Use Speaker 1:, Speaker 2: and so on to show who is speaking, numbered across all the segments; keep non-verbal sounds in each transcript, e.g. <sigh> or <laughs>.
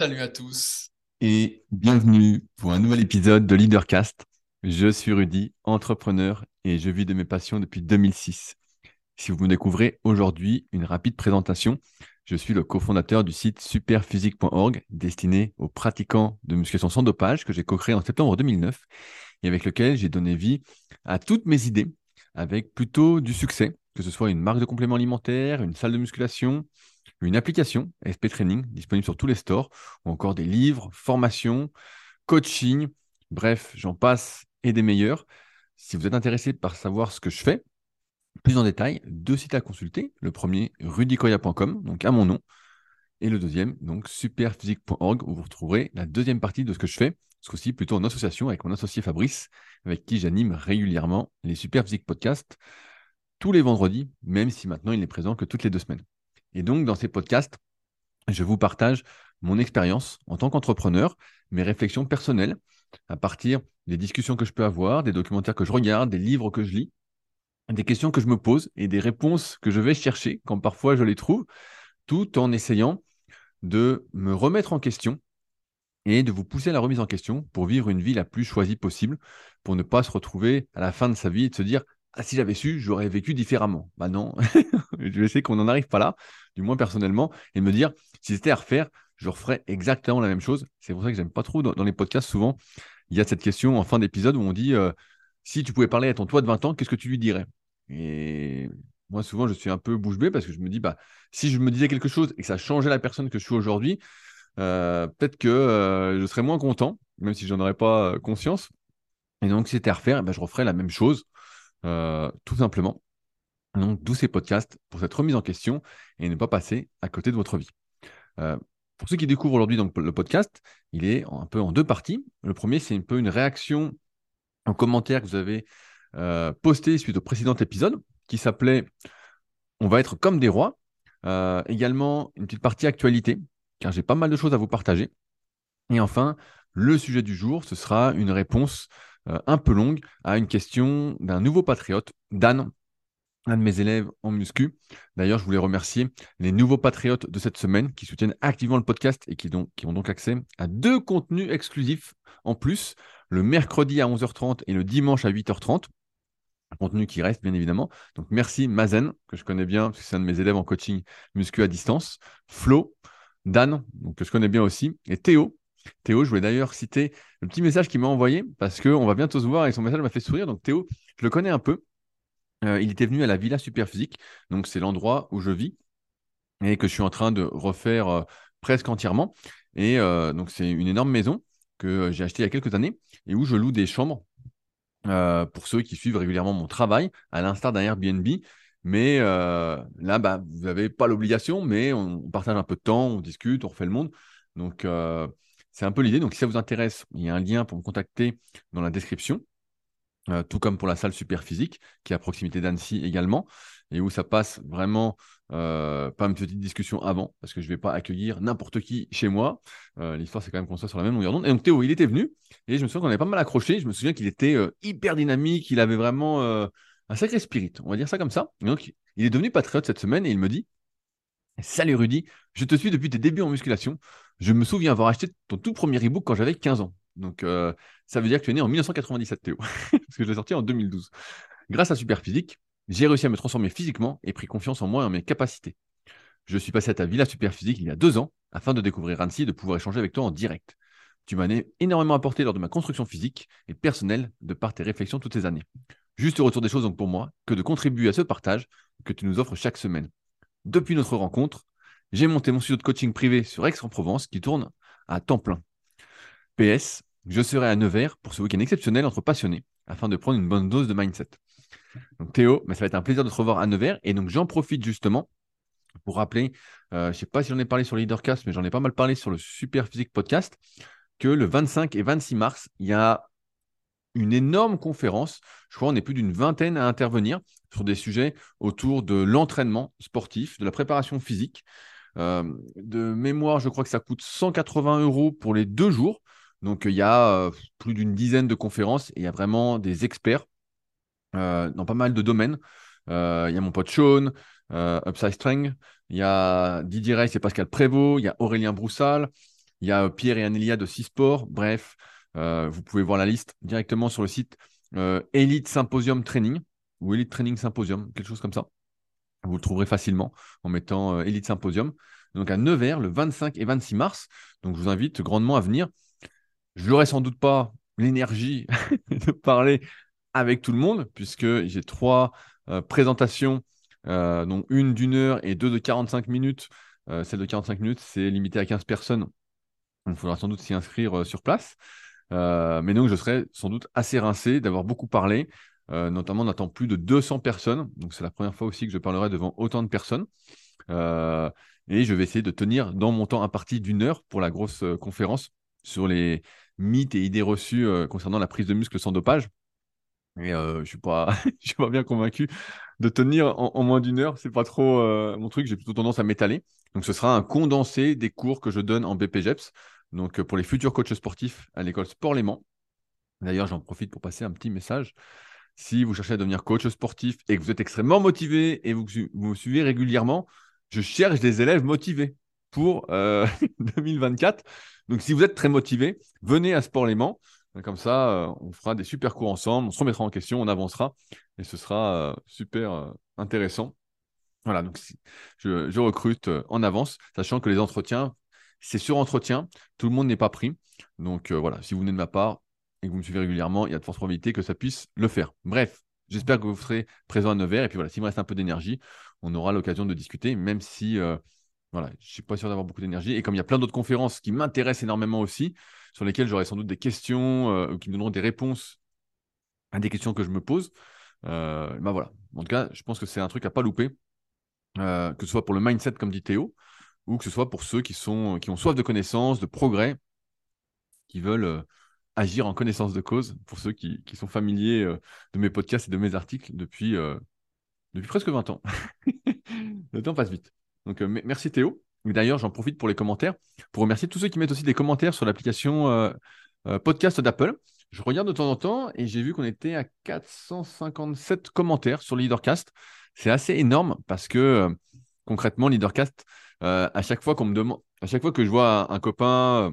Speaker 1: Salut à tous.
Speaker 2: et bienvenue pour un nouvel épisode de Leadercast. Je suis Rudy, entrepreneur et je vis de mes passions depuis 2006. Si vous me découvrez aujourd'hui, une rapide présentation. Je suis le cofondateur du site superphysique.org destiné aux pratiquants de musculation sans dopage que j'ai co-créé en septembre 2009 et avec lequel j'ai donné vie à toutes mes idées avec plutôt du succès, que ce soit une marque de compléments alimentaires, une salle de musculation, une application SP Training disponible sur tous les stores, ou encore des livres, formations, coaching, bref, j'en passe et des meilleurs. Si vous êtes intéressé par savoir ce que je fais, plus en détail, deux sites à consulter. Le premier, rudicoya.com, donc à mon nom, et le deuxième, donc superphysique.org, où vous retrouverez la deuxième partie de ce que je fais, ce coup-ci plutôt en association avec mon associé Fabrice, avec qui j'anime régulièrement les Superphysique Podcasts tous les vendredis, même si maintenant il n'est présent que toutes les deux semaines. Et donc, dans ces podcasts, je vous partage mon expérience en tant qu'entrepreneur, mes réflexions personnelles à partir des discussions que je peux avoir, des documentaires que je regarde, des livres que je lis, des questions que je me pose et des réponses que je vais chercher quand parfois je les trouve, tout en essayant de me remettre en question et de vous pousser à la remise en question pour vivre une vie la plus choisie possible, pour ne pas se retrouver à la fin de sa vie et de se dire ah, si j'avais su, j'aurais vécu différemment. Bah non, <laughs> je sais qu'on n'en arrive pas là, du moins personnellement, et me dire, si c'était à refaire, je referais exactement la même chose. C'est pour ça que j'aime pas trop dans, les podcasts, souvent, il y a cette question en fin d'épisode où on dit, euh, si tu pouvais parler à ton toi de 20 ans, qu'est-ce que tu lui dirais? Et moi, souvent, je suis un peu bouche bée parce que je me dis, bah, si je me disais quelque chose et que ça changeait la personne que je suis aujourd'hui, euh, peut-être que euh, je serais moins content, même si j'en aurais pas conscience. Et donc, si c'était à refaire, eh ben, je referais la même chose. Euh, tout simplement. Donc, d'où ces podcasts pour cette remise en question et ne pas passer à côté de votre vie. Euh, pour ceux qui découvrent aujourd'hui le podcast, il est un peu en deux parties. Le premier, c'est un peu une réaction en commentaire que vous avez euh, posté suite au précédent épisode qui s'appelait On va être comme des rois. également, une petite partie actualité, car j'ai pas mal de choses à vous partager. Et enfin, le sujet du jour, ce sera une réponse un peu longue à une question d'un nouveau patriote, Dan, un de mes élèves en muscu. D'ailleurs, je voulais remercier les nouveaux patriotes de cette semaine qui soutiennent activement le podcast et qui, ont donc accès à deux contenus exclusifs en plus, le mercredi à 11h30 et le dimanche à 8h30 un contenu qui reste, bien évidemment. Donc, merci Mazen, que je connais bien, parce que c'est un de mes élèves en coaching muscu à distance. Flo, Dan, que je connais bien aussi, et Théo, Théo, je voulais d'ailleurs citer le petit message qu'il m'a envoyé parce qu'on va bientôt se voir et son message m'a fait sourire. Donc Théo, je le connais un peu. Euh, il était venu à la Villa Superphysique, donc c'est l'endroit où je vis et que je suis en train de refaire euh, presque entièrement. Et euh, donc c'est une énorme maison que j'ai achetée il y a quelques années et où je loue des chambres pour ceux qui suivent régulièrement mon travail, à l'instar d'un Airbnb. Mais là, bah, vous n'avez pas l'obligation, mais on, partage un peu de temps, on discute, on refait le monde. Donc, c'est un peu l'idée. Donc, si ça vous intéresse, il y a un lien pour me contacter dans la description. Euh, tout comme pour la salle super physique, qui est à proximité d'Annecy également, et où ça passe vraiment euh, pas une petite discussion avant, parce que je ne vais pas accueillir n'importe qui chez moi. Euh, l'histoire, c'est quand même qu'on soit sur la même longueur d'onde. Et donc Théo, il était venu, et je me souviens qu'on avait pas mal accroché. Je me souviens qu'il était hyper dynamique, il avait vraiment un sacré spirit, on va dire ça comme ça. donc, il est devenu patriote cette semaine, et il me dit Salut Rudy, je te suis depuis tes débuts en musculation. Je me souviens avoir acheté ton tout premier e-book quand j'avais 15 ans. Donc, euh, ça veut dire que tu es né en 1997, Théo, <laughs> parce que je l'ai sorti en 2012. Grâce à Superphysique, j'ai réussi à me transformer physiquement et pris confiance en moi et en mes capacités. Je suis passé à ta villa Superphysique il y a deux ans afin de découvrir Annecy et de pouvoir échanger avec toi en direct. Tu m'as énormément apporté lors de ma construction physique et personnelle de par tes réflexions toutes ces années. Juste le retour des choses donc pour moi que de contribuer à ce partage que tu nous offres chaque semaine. Depuis notre rencontre, j'ai monté mon studio de coaching privé sur Aix-en-Provence qui tourne à temps plein. PS, je serai à Nevers pour ce week-end exceptionnel entre passionnés afin de prendre une bonne dose de mindset. Donc Théo, mais ça va être un plaisir de te revoir à Nevers et donc j'en profite justement pour rappeler, euh, je ne sais pas si j'en ai parlé sur Leadercast, mais j'en ai pas mal parlé sur le Super Physique Podcast, que le 25 et 26 mars, il y a une énorme conférence. Je crois qu'on est plus d'une vingtaine à intervenir sur des sujets autour de l'entraînement sportif, de la préparation physique. Euh, de mémoire, je crois que ça coûte 180 euros pour les deux jours. Donc, il y a euh, plus d'une dizaine de conférences et il y a vraiment des experts euh, dans pas mal de domaines. Il y a mon pote Sean, Upside Strength, il y a Didier Reis et Pascal Prévost, il y a Aurélien Broussal, Il y a Pierre et Anélia de Sport. Bref, vous pouvez voir la liste directement sur le site Elite Symposium Training ou Elite Training Symposium, quelque chose comme ça. Vous le trouverez facilement en mettant Elite Symposium. Donc à Nevers, le 25 et 26 mars. Donc je vous invite grandement à venir. Je n'aurai sans doute pas l'énergie <laughs> de parler avec tout le monde, puisque j'ai trois présentations, dont une d'une heure et deux de 45 minutes euh, celle de 45 minutes, c'est limité à 15 personnes. il faudra sans doute s'y inscrire euh, sur place. Euh, mais donc, je serai sans doute assez rincé d'avoir beaucoup parlé. Notamment, on attend plus de 200 personnes. Donc, c'est la première fois aussi que je parlerai devant autant de personnes. et je vais essayer de tenir dans mon temps imparti d'une heure pour la grosse conférence sur les mythes et idées reçues concernant la prise de muscle sans dopage. Je ne suis, pas, <laughs> suis pas bien convaincu de tenir en, moins d'une heure. C'est pas trop mon truc. J'ai plutôt tendance à m'étaler. Donc, ce sera un condensé des cours que je donne en BPGEPS. Donc, pour les futurs coachs sportifs à l'école Sport Léman. D'ailleurs, j'en profite pour passer un petit message. Si vous cherchez à devenir coach sportif et que vous êtes extrêmement motivé et vous, vous suivez régulièrement, je cherche des élèves motivés pour <laughs> 2024. Donc, si vous êtes très motivé, venez à Sport Léman. Comme ça, euh, on fera des super cours ensemble, on se remettra en question, on avancera et ce sera euh, super euh, intéressant. Voilà, donc je, recrute en avance, sachant que les entretiens, c'est sur entretien, tout le monde n'est pas pris. Donc voilà, si vous venez de ma part et que vous me suivez régulièrement, il y a de fortes probabilités que ça puisse le faire. Bref, j'espère que vous serez présent à Nevers. Et puis voilà, s'il me reste un peu d'énergie, on aura l'occasion de discuter, même si voilà, je ne suis pas sûr d'avoir beaucoup d'énergie. Et comme il y a plein d'autres conférences qui m'intéressent énormément aussi, sur lesquelles j'aurai sans doute des questions euh, ou qui me donneront des réponses à des questions que je me pose, euh, ben voilà. En tout cas, je pense que c'est un truc à pas louper, euh, que ce soit pour le mindset, comme dit Théo, ou que ce soit pour ceux qui, sont, qui ont soif de connaissances, de progrès, qui veulent agir en connaissance de cause, pour ceux qui, qui sont familiers de mes podcasts et de mes articles depuis, depuis presque 20 ans. <laughs> le temps passe vite. Donc, merci Théo. D'ailleurs, j'en profite pour les commentaires, pour remercier tous ceux qui mettent aussi des commentaires sur l'application euh, euh, podcast d'Apple. Je regarde de temps en temps et j'ai vu qu'on était à 457 commentaires sur le Leadercast. C'est assez énorme parce que euh, concrètement, Leadercast, à chaque fois qu'on me demande, à chaque fois que je vois un, copain,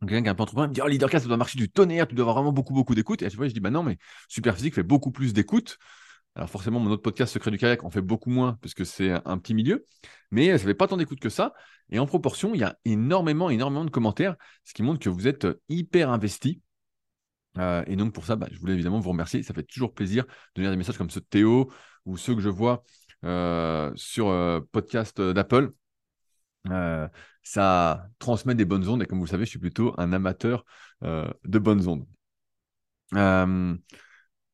Speaker 2: quelqu'un qui a un peu entrepreneur, me dit Oh, Leadercast, ça doit marcher du tonnerre, tu dois avoir vraiment beaucoup, beaucoup d'écoute. Et à chaque fois, je dis Bah non, mais Superphysique fait beaucoup plus d'écoute. Alors forcément, mon autre podcast Secret du kayak en fait beaucoup moins parce que c'est un petit milieu, mais ça fait pas tant d'écoute que ça. Et en proportion, il y a énormément, énormément de commentaires, ce qui montre que vous êtes hyper investi. Euh, et donc pour ça, bah, je voulais évidemment vous remercier. Ça fait toujours plaisir de lire des messages comme ceux de Théo ou ceux que je vois euh, sur euh, podcast d'Apple. Ça transmet des bonnes ondes et comme vous le savez, je suis plutôt un amateur de bonnes ondes.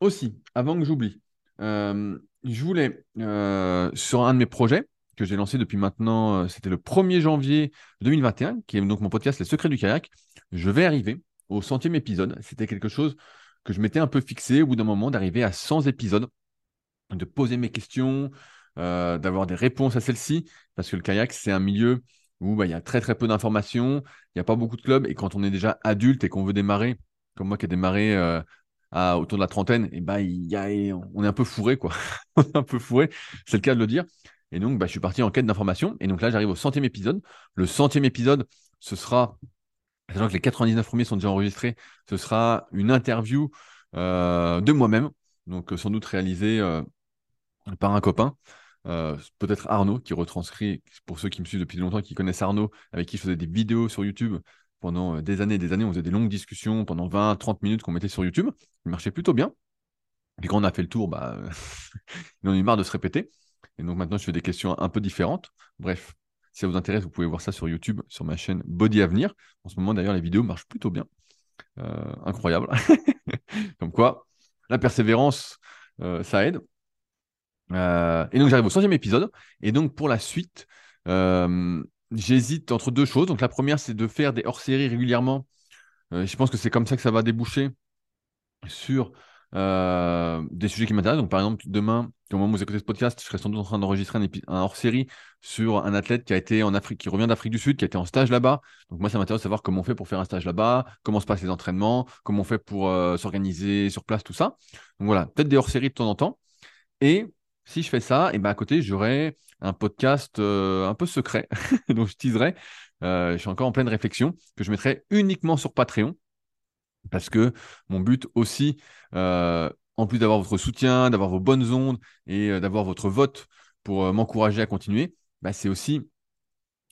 Speaker 2: aussi, avant que j'oublie, euh, je voulais, euh, sur un de mes projets que j'ai lancé depuis maintenant, euh, c'était le 1er janvier 2021, qui est donc mon podcast Les Secrets du kayak. Je vais arriver au centième épisode. C'était quelque chose que je m'étais un peu fixé au bout d'un moment d'arriver à 100 épisodes, de poser mes questions, d'avoir des réponses à celles-ci, parce que le kayak, c'est un milieu où bah, il y a très très peu d'informations, il n'y a pas beaucoup de clubs, et quand on est déjà adulte et qu'on veut démarrer, comme moi qui ai démarré autour de la trentaine, et bah, y a, on est un peu fourré, quoi. <laughs> un peu fourré, c'est le cas de le dire. Et donc, bah, je suis parti en quête d'informations. Et donc là, j'arrive au centième épisode. Le centième épisode, ce sera, sachant que les 99 premiers sont déjà enregistrés, ce sera une interview euh, de moi-même, donc euh, sans doute réalisée euh, par un copain. Peut-être Arnaud qui retranscrit, pour ceux qui me suivent depuis longtemps, qui connaissent Arnaud, avec qui je faisais des vidéos sur YouTube pendant euh, des années et des années. On faisait des longues discussions pendant 20, 30 minutes qu'on mettait sur YouTube. Il marchait plutôt bien. Et quand on a fait le tour, bah, <laughs> il en a eu marre de se répéter. Et donc maintenant, je fais des questions un peu différentes. Bref, si ça vous intéresse, vous pouvez voir ça sur YouTube, sur ma chaîne Body Avenir. En ce moment, d'ailleurs, les vidéos marchent plutôt bien. Euh, incroyable. <laughs> Comme quoi, la persévérance, euh, ça aide. Et donc, j'arrive au centième épisode. Et donc, pour la suite, J'hésite entre deux choses. Donc la première, c'est de faire des hors-séries régulièrement. Euh, je pense que c'est comme ça que ça va déboucher sur euh, des sujets qui m'intéressent. Donc par exemple, demain, au moment où vous écoutez ce podcast, je serai sans doute en train d'enregistrer un, hors-série sur un athlète qui a été en Afrique, qui revient d'Afrique du Sud, qui a été en stage là-bas. Donc moi, ça m'intéresse de savoir comment on fait pour faire un stage là-bas, comment se passent les entraînements, comment on fait pour euh, s'organiser sur place, tout ça. Donc voilà, peut-être des hors-séries de temps en temps. Et si je fais ça, et ben à côté, j'aurai un podcast euh, un peu secret, <laughs> donc je teaserai, je suis encore en pleine réflexion, que je mettrai uniquement sur Patreon. Parce que mon but aussi, en plus d'avoir votre soutien, d'avoir vos bonnes ondes et d'avoir votre vote pour m'encourager à continuer, bah, c'est aussi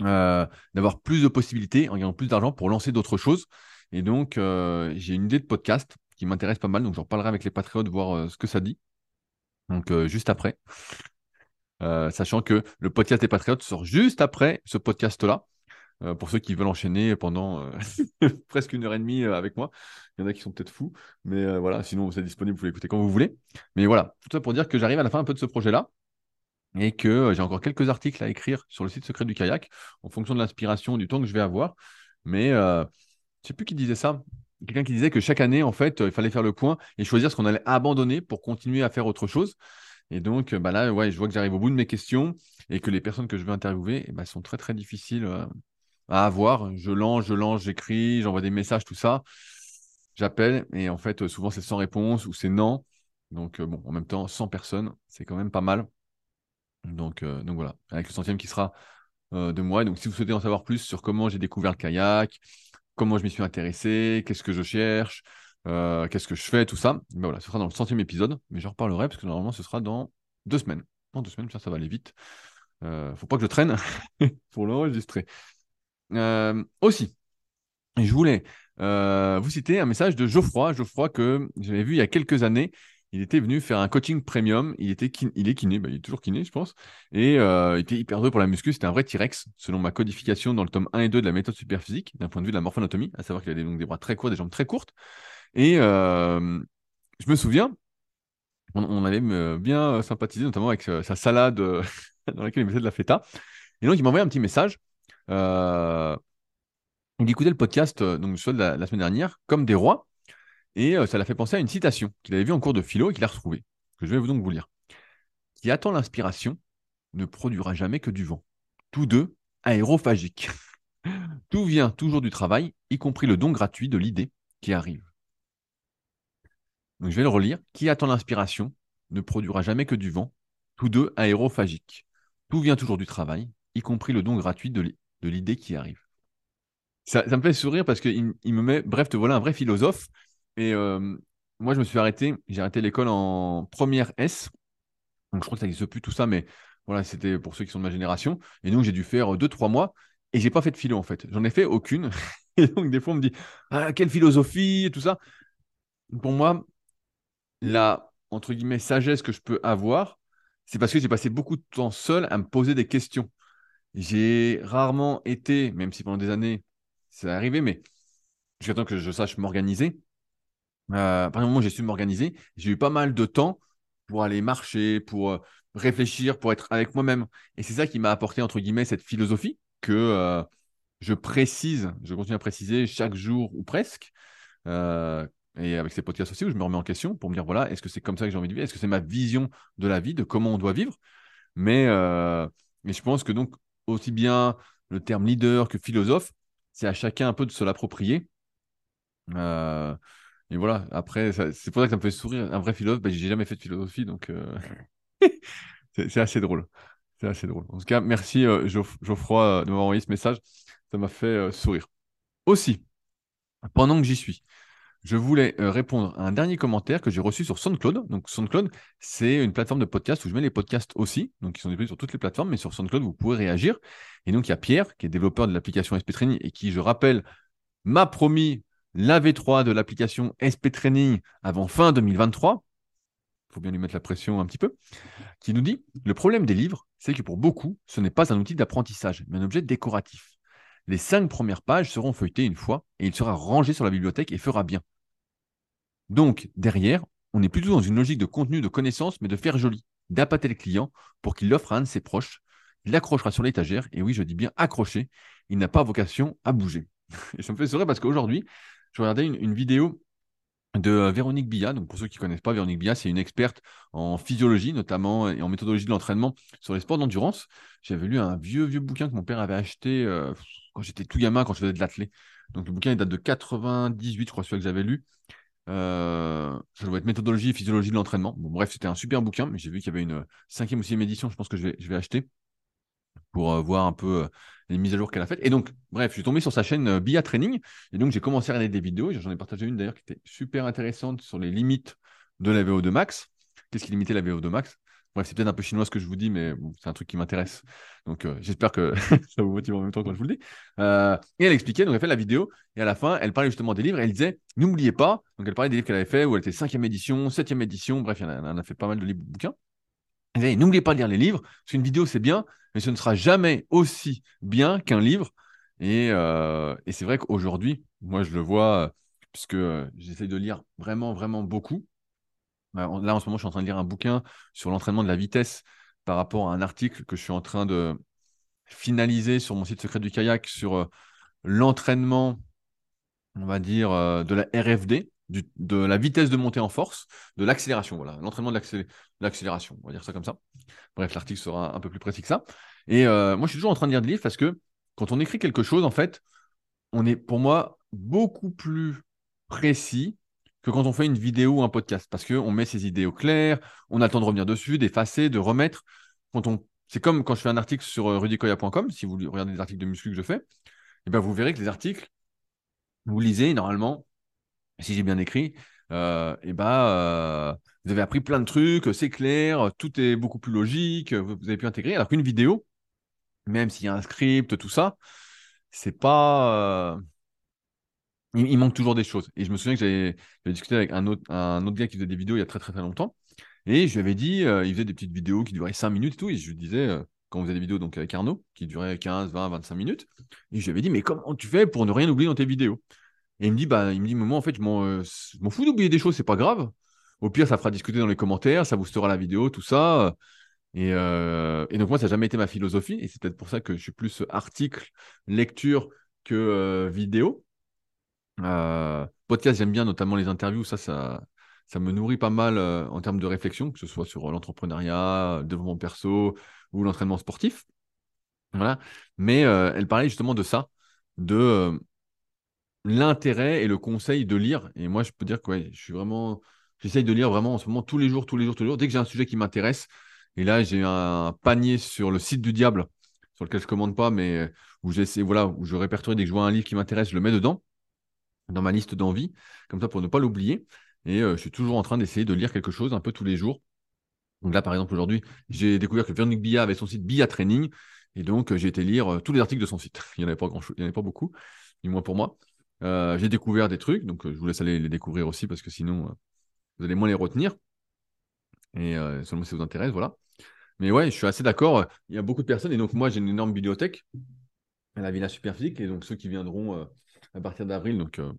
Speaker 2: d'avoir plus de possibilités en gagnant plus d'argent pour lancer d'autres choses. Et donc, j'ai une idée de podcast qui m'intéresse pas mal. Donc, j'en parlerai avec les patriotes, voir ce que ça dit. Donc, juste après. sachant que le podcast des patriotes sort juste après ce podcast-là. pour ceux qui veulent enchaîner pendant <laughs> presque une heure et demie avec moi. Il y en a qui sont peut-être fous. Mais voilà, sinon, c'est disponible, vous pouvez l'écouter quand vous voulez. Mais voilà, tout ça pour dire que j'arrive à la fin un peu de ce projet-là et que j'ai encore quelques articles à écrire sur le site secret du kayak en fonction de l'inspiration, du temps que je vais avoir. Mais euh, je ne sais plus qui disait ça. Quelqu'un qui disait que chaque année, en fait, il fallait faire le point et choisir ce qu'on allait abandonner pour continuer à faire autre chose. Et donc, bah là, ouais, je vois que j'arrive au bout de mes questions et que les personnes que je veux interviewer eh ben, sont très, très difficiles euh, à avoir. Je lance, je lance, j'écris, j'envoie des messages, tout ça. J'appelle et en fait, souvent, c'est sans réponse ou c'est non. Donc, euh, bon, en même temps, 100 personnes, c'est quand même pas mal. Donc, euh, donc voilà, avec le centième qui sera euh, de moi. Donc si vous souhaitez en savoir plus sur comment j'ai découvert le kayak, comment je m'y suis intéressé, qu'est-ce que je cherche, euh, qu'est-ce que je fais, tout ça, ben voilà, ce sera dans le centième épisode, mais j'en reparlerai parce que normalement ce sera dans deux semaines. Dans deux semaines, ça, ça va aller vite. faut pas que je traîne <laughs> pour l'enregistrer. aussi, je voulais vous citer un message de Geoffroy, Geoffroy que j'avais vu il y a quelques années il était venu faire un coaching premium. Il, était il est kiné, bah, il est toujours kiné, je pense. Et euh, il était hyper doué pour la muscu. C'était un vrai T-Rex, selon ma codification dans le tome 1 et 2 de la méthode superphysique, d'un point de vue de la morphoanatomie, à savoir qu'il a des, donc, des bras très courts, des jambes très courtes. Et euh, je me souviens, on, avait bien sympathisé, notamment avec euh, sa salade <laughs> dans laquelle il mettait de la feta. Et donc, il m'a envoyé un petit message. il écoutait le podcast donc, soit de la semaine dernière, comme des rois. Et euh, ça l'a fait penser à une citation qu'il avait vue en cours de philo et qu'il a retrouvée, que je vais donc vous lire. Qui attend <laughs> l'inspiration ne produira jamais que du vent. Tous deux aérophagiques. Tout vient toujours du travail, y compris le don gratuit de l'idée qui arrive. Donc je vais le relire. Qui attend l'inspiration ne produira jamais que du vent. Tous deux aérophagiques. Tout vient toujours du travail, y compris le don gratuit de l'idée qui arrive. Ça, me fait sourire parce qu'il me met, bref, te voilà un vrai philosophe et moi, je me suis arrêté. J'ai arrêté l'école en première S. Donc, je crois que ça n'existe plus tout ça, mais voilà, c'était pour ceux qui sont de ma génération. Et donc, j'ai dû faire deux, trois mois. Et j'ai pas fait de philo, en fait. J'en ai fait aucune. <laughs> Et donc, des fois, on me dit Ah, quelle philosophie et tout ça. Pour moi, la, entre guillemets, sagesse que je peux avoir, c'est parce que j'ai passé beaucoup de temps seul à me poser des questions. J'ai rarement été, même si pendant des années, c'est arrivé, mais jusqu'à temps que je sache m'organiser, euh, par exemple, moi, j'ai su m'organiser. J'ai eu pas mal de temps pour aller marcher, pour euh, réfléchir, pour être avec moi-même. Et c'est ça qui m'a apporté, entre guillemets, cette philosophie que euh, je précise, je continue à préciser chaque jour ou presque. et avec ces podcasts aussi, où je me remets en question pour me dire, voilà, est-ce que c'est comme ça que j'ai envie de vivre? Est-ce que c'est ma vision de la vie, de comment on doit vivre? Mais, mais je pense que donc, aussi bien le terme leader que philosophe, c'est à chacun un peu de se l'approprier. Euh, et voilà, après, c'est pour ça que ça me fait sourire. Un vrai philosophe, bah, j'ai jamais fait de philosophie, donc euh, <laughs> c'est assez drôle. C'est assez drôle. En tout cas, merci euh, Geoffroy euh, de m'avoir envoyé ce message. Ça m'a fait sourire. Aussi, pendant que j'y suis, je voulais répondre à un dernier commentaire que j'ai reçu sur SoundCloud. Donc, SoundCloud, c'est une plateforme de podcast où je mets les podcasts aussi. Donc, ils sont disponibles sur toutes les plateformes, mais sur SoundCloud, vous pouvez réagir. Et donc, il y a Pierre, qui est développeur de l'application SP Training et qui, je rappelle, m'a promis la V3 de l'application SP Training avant fin 2023. Il faut bien lui mettre la pression un petit peu. Qui nous dit Le problème des livres, c'est que pour beaucoup, ce n'est pas un outil d'apprentissage, mais un objet décoratif. Les cinq premières pages seront feuilletées une fois et il sera rangé sur la bibliothèque et fera bien. Donc, derrière, on est plutôt dans une logique de contenu de connaissance, mais de faire joli, d'appâter le client pour qu'il l'offre à un de ses proches. Il l'accrochera sur l'étagère, et oui, je dis bien accroché, il n'a pas vocation à bouger. <laughs> Et ça me fait sourire parce qu'aujourd'hui, je regardais une, vidéo de euh, Véronique Billa. Donc, pour ceux qui ne connaissent pas, Véronique Billa, c'est une experte en physiologie, notamment, et en méthodologie de l'entraînement sur les sports d'endurance. J'avais lu un vieux, vieux bouquin que mon père avait acheté euh, quand j'étais tout gamin, quand je faisais de l'athlé. Donc, le bouquin date de 98, je crois, celui que j'avais lu. Euh, ça doit être méthodologie et physiologie de l'entraînement. Bon, bref, c'était un super bouquin, mais j'ai vu qu'il y avait une cinquième ou sixième édition, je pense que je vais, je vais acheter. Pour voir un peu les mises à jour qu'elle a faites. Et donc, bref, je suis tombé sur sa chaîne BIA Training. Et donc, j'ai commencé à regarder des vidéos. J'en ai partagé une d'ailleurs qui était super intéressante sur les limites de la VO2 max. Qu'est-ce qui limitait la VO2 max? Bref, c'est peut-être un peu chinois ce que je vous dis, mais c'est un truc qui m'intéresse. Donc, euh, j'espère que <laughs> ça vous motive en même temps quand je vous le dis. Euh, et elle expliquait, donc elle fait la vidéo, et à la fin, elle parlait justement des livres, et elle disait, n'oubliez pas, donc elle parlait des livres qu'elle avait fait, où elle était cinquième édition, septième édition, bref, elle en a, fait pas mal de livres, bouquins. N'oubliez pas de lire les livres, parce qu'une vidéo, c'est bien, mais ce ne sera jamais aussi bien qu'un livre. Et, euh, et c'est vrai qu'aujourd'hui, moi, je le vois, puisque j'essaye de lire vraiment, vraiment beaucoup. Bah, là, en ce moment, je suis en train de lire un bouquin sur l'entraînement de la vitesse par rapport à un article que je suis en train de finaliser sur mon site secret du kayak sur euh, l'entraînement, on va dire, euh, de la RFD, de la vitesse de montée en force, de l'accélération. Voilà, l'entraînement de l'accélération, on va dire ça comme ça. Bref, l'article sera un peu plus précis que ça. Et euh, moi, je suis toujours en train de lire des livres parce que quand on écrit quelque chose, en fait, on est pour moi beaucoup plus précis que quand on fait une vidéo ou un podcast, parce qu'on met ses idées au clair, on a le temps de revenir dessus, d'effacer, de remettre. Quand on... C'est comme quand je fais un article sur euh, rudicoya.com, si vous regardez les articles de muscu que je fais, et eh ben vous verrez que les articles, vous lisez normalement, si j'ai bien écrit, et euh, eh ben, euh, vous avez appris plein de trucs, c'est clair, tout est beaucoup plus logique, vous avez pu intégrer, alors qu'une vidéo, même s'il y a un script, tout ça, c'est pas il, manque toujours des choses. Et je me souviens que j'avais discuté avec un autre, un autre gars qui faisait des vidéos il y a très très très longtemps. Et je lui avais dit, euh, il faisait des petites vidéos qui duraient 5 minutes et tout. Et je lui disais, euh, quand on faisait des vidéos donc avec Arnaud, qui duraient 15, 20, 25 minutes, et je lui avais dit, mais comment tu fais pour ne rien oublier dans tes vidéos? Et il me dit, bah, il me dit, moi en fait, je m'en euh, fous d'oublier des choses, c'est pas grave. Au pire, ça fera discuter dans les commentaires, ça boostera la vidéo, tout ça. Et, et donc moi, ça n'a jamais été ma philosophie. Et c'est peut-être pour ça que je suis plus article, lecture que vidéo. Euh, podcast, j'aime bien, notamment les interviews. Ça, ça, ça me nourrit pas mal euh, en termes de réflexion, que ce soit sur l'entrepreneuriat, le développement perso ou l'entraînement sportif. Voilà. Mais euh, elle parlait justement de ça, de l'intérêt et le conseil de lire. Et moi, je peux dire que je suis vraiment, j'essaye de lire vraiment en ce moment tous les jours, tous les jours, tous les jours. Dès que j'ai un sujet qui m'intéresse, et là, j'ai un panier sur le site du diable, sur lequel je commande pas, mais où j'essaie, voilà, où je répertorie dès que je vois un livre qui m'intéresse, je le mets dedans dans ma liste d'envie, comme ça pour ne pas l'oublier. Et euh, je suis toujours en train d'essayer de lire quelque chose un peu tous les jours. Donc là, par exemple, aujourd'hui, j'ai découvert que Véronique Billa avait son site Billa Training. Et donc, euh, j'ai été lire euh, tous les articles de son site. <laughs> il n'y en avait pas en avait pas beaucoup, du moins pour moi. J'ai découvert des trucs, donc je vous laisse aller les découvrir aussi parce que sinon, vous allez moins les retenir. Et seulement si ça vous intéresse, voilà. Mais ouais, je suis assez d'accord. Il y a beaucoup de personnes, et donc moi, j'ai une énorme bibliothèque à la Villa Superphysique, et donc ceux qui viendront à partir d'avril, donc euh,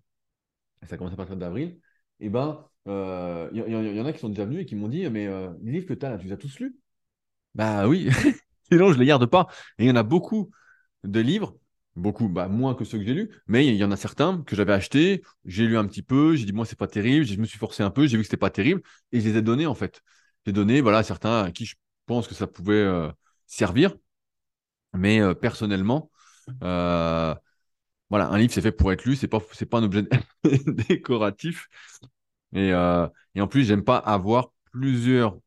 Speaker 2: ça commence à partir d'avril, et eh ben il euh, y, en a qui sont déjà venus et qui m'ont dit Mais euh, les livres que tu as là, tu les as tous lus? Bah oui, <laughs> sinon je ne les garde pas. Et il y en a beaucoup de livres, beaucoup, bah, moins que ceux que j'ai lus, mais il y en a certains que j'avais achetés, j'ai lu un petit peu, j'ai dit Moi, c'est pas terrible, je me suis forcé un peu, j'ai vu que c'était pas terrible, et je les ai donnés en fait. J'ai donné voilà, à certains à qui je pense que ça pouvait servir, mais personnellement, voilà, un livre, c'est fait pour être lu, c'est pas, pas un objet <laughs> décoratif. Et, euh, et, en plus, j'aime pas avoir plusieurs.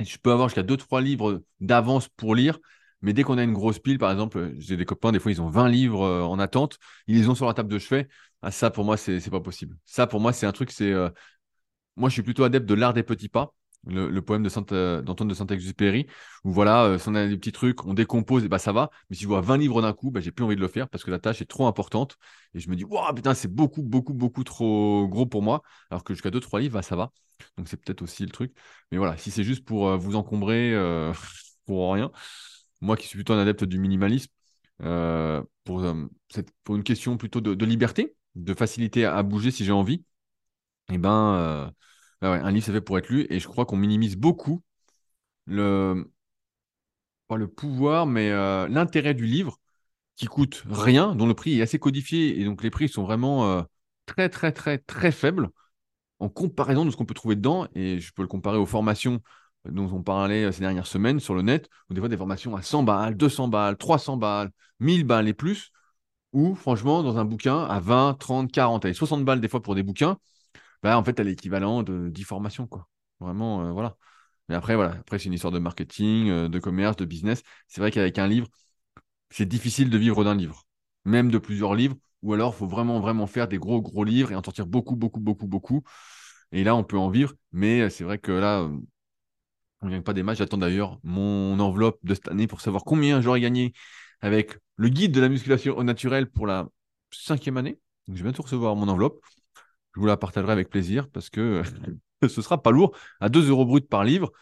Speaker 2: Je peux avoir jusqu'à deux, trois livres d'avance pour lire, mais dès qu'on a une grosse pile, par exemple, j'ai des copains, des fois, ils ont 20 livres euh, en attente, ils les ont sur la table de chevet. Ah, ça, pour moi, c'est, pas possible. Ça, pour moi, c'est un truc, c'est. Euh, moi, je suis plutôt adepte de l'art des petits pas le, poème euh, d'Antoine de Saint-Exupéry, où voilà, euh, si on a des petits trucs, on décompose, et bah ça va. Mais si je vois 20 livres d'un coup, bah, j'ai plus envie de le faire parce que la tâche est trop importante. Et je me dis, waouh, putain, c'est beaucoup, beaucoup, beaucoup trop gros pour moi. Alors que jusqu'à 2-3 livres, bah, ça va. Donc c'est peut-être aussi le truc. Mais voilà, si c'est juste pour euh, vous encombrer <laughs> pour rien, moi qui suis plutôt un adepte du minimalisme, pour, pour une question plutôt de, liberté, de facilité à, bouger si j'ai envie, et eh ben ah un livre, c'est fait pour être lu. Et je crois qu'on minimise beaucoup le, le pouvoir, mais euh, l'intérêt du livre qui coûte rien, dont le prix est assez codifié. Et donc, les prix sont vraiment euh, très, très, très, très faibles en comparaison de ce qu'on peut trouver dedans. Et je peux le comparer aux formations dont on parlait euh, ces dernières semaines sur le net, ou des fois des formations à 100 balles, 200 balles, 300 balles, 1000 balles et plus, ou franchement, dans un bouquin à 20, 30, 40, et 60 balles des fois pour des bouquins, bah, en fait, elle l'équivalent de 10 formations. Vraiment, euh, voilà. Mais après, voilà, après, c'est une histoire de marketing, euh, de commerce, de business. C'est vrai qu'avec un livre, c'est difficile de vivre d'un livre, même de plusieurs livres, ou alors il faut vraiment, vraiment faire des gros, gros livres et en sortir beaucoup, beaucoup, beaucoup, beaucoup. Et là, on peut en vivre, mais c'est vrai que là, on ne gagne pas des matchs. J'attends d'ailleurs mon enveloppe de cette année pour savoir combien j'aurais gagné avec le guide de la musculation au naturel pour la cinquième année. Donc, je vais bientôt recevoir mon enveloppe. Je vous la partagerai avec plaisir parce que <laughs> ce sera pas lourd à 2 euros brut par livre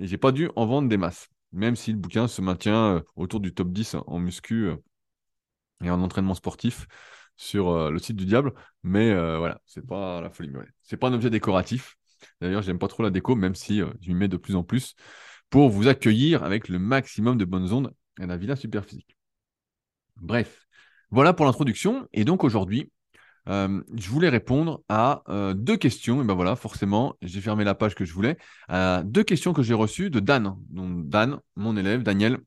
Speaker 2: et j'ai pas dû en vendre des masses. Même si le bouquin se maintient euh, autour du top 10 en muscu euh, et en entraînement sportif sur euh, le site du diable. Mais voilà, c'est pas la folie. C'est pas un objet décoratif. D'ailleurs, j'aime pas trop la déco, même si je m'y mets de plus en plus pour vous accueillir avec le maximum de bonnes ondes à la Villa Superphysique. Bref, voilà pour l'introduction. Et donc aujourd'hui, euh, je voulais répondre à euh, deux questions. Et ben voilà, forcément, j'ai fermé la page que je voulais. deux questions que j'ai reçues de Dan. Donc Dan, mon élève, Daniel,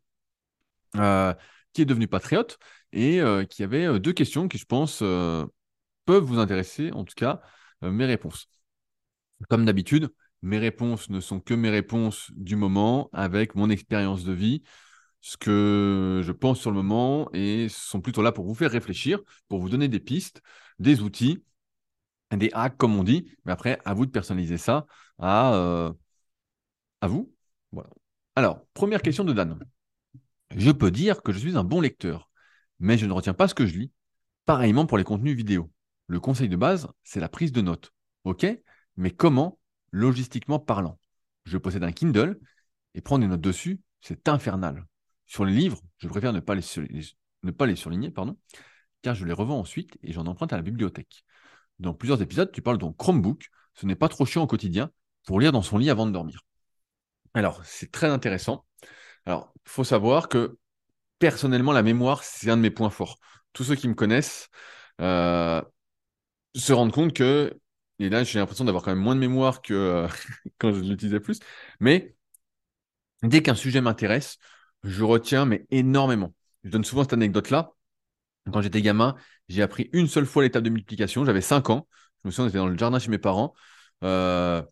Speaker 2: euh, qui est devenu patriote et qui avait deux questions qui, je pense, peuvent vous intéresser. En tout cas, mes réponses. Comme d'habitude, mes réponses ne sont que mes réponses du moment avec mon expérience de vie ce que je pense sur le moment et sont plutôt là pour vous faire réfléchir, pour vous donner des pistes, des outils, des hacks comme on dit. Mais après, à vous de personnaliser ça à, euh, vous. Voilà. Alors, première question de Dan. Je peux dire que je suis un bon lecteur, mais je ne retiens pas ce que je lis. Pareillement pour les contenus vidéo. Le conseil de base, c'est la prise de notes. OK? Mais comment Logistiquement parlant? Je possède un Kindle et prendre des notes dessus, c'est infernal. Sur les livres, je préfère ne pas les, ne pas les surligner, pardon, car je les revends ensuite et j'en emprunte à la bibliothèque. Dans plusieurs épisodes, tu parles d'un Chromebook. Ce n'est pas trop chiant au quotidien pour lire dans son lit avant de dormir. Alors, c'est très intéressant. Alors, il faut savoir que personnellement, la mémoire, c'est un de mes points forts. Tous ceux qui me connaissent euh, se rendent compte que, et là, j'ai l'impression d'avoir quand même moins de mémoire que euh, <laughs> quand je l'utilisais plus, mais dès qu'un sujet m'intéresse, je retiens, mais énormément. Je donne souvent cette anecdote-là. Quand j'étais gamin, j'ai appris une seule fois l'étape de multiplication. J'avais 5 ans. Je me souviens, on était dans le jardin chez mes parents. Euh,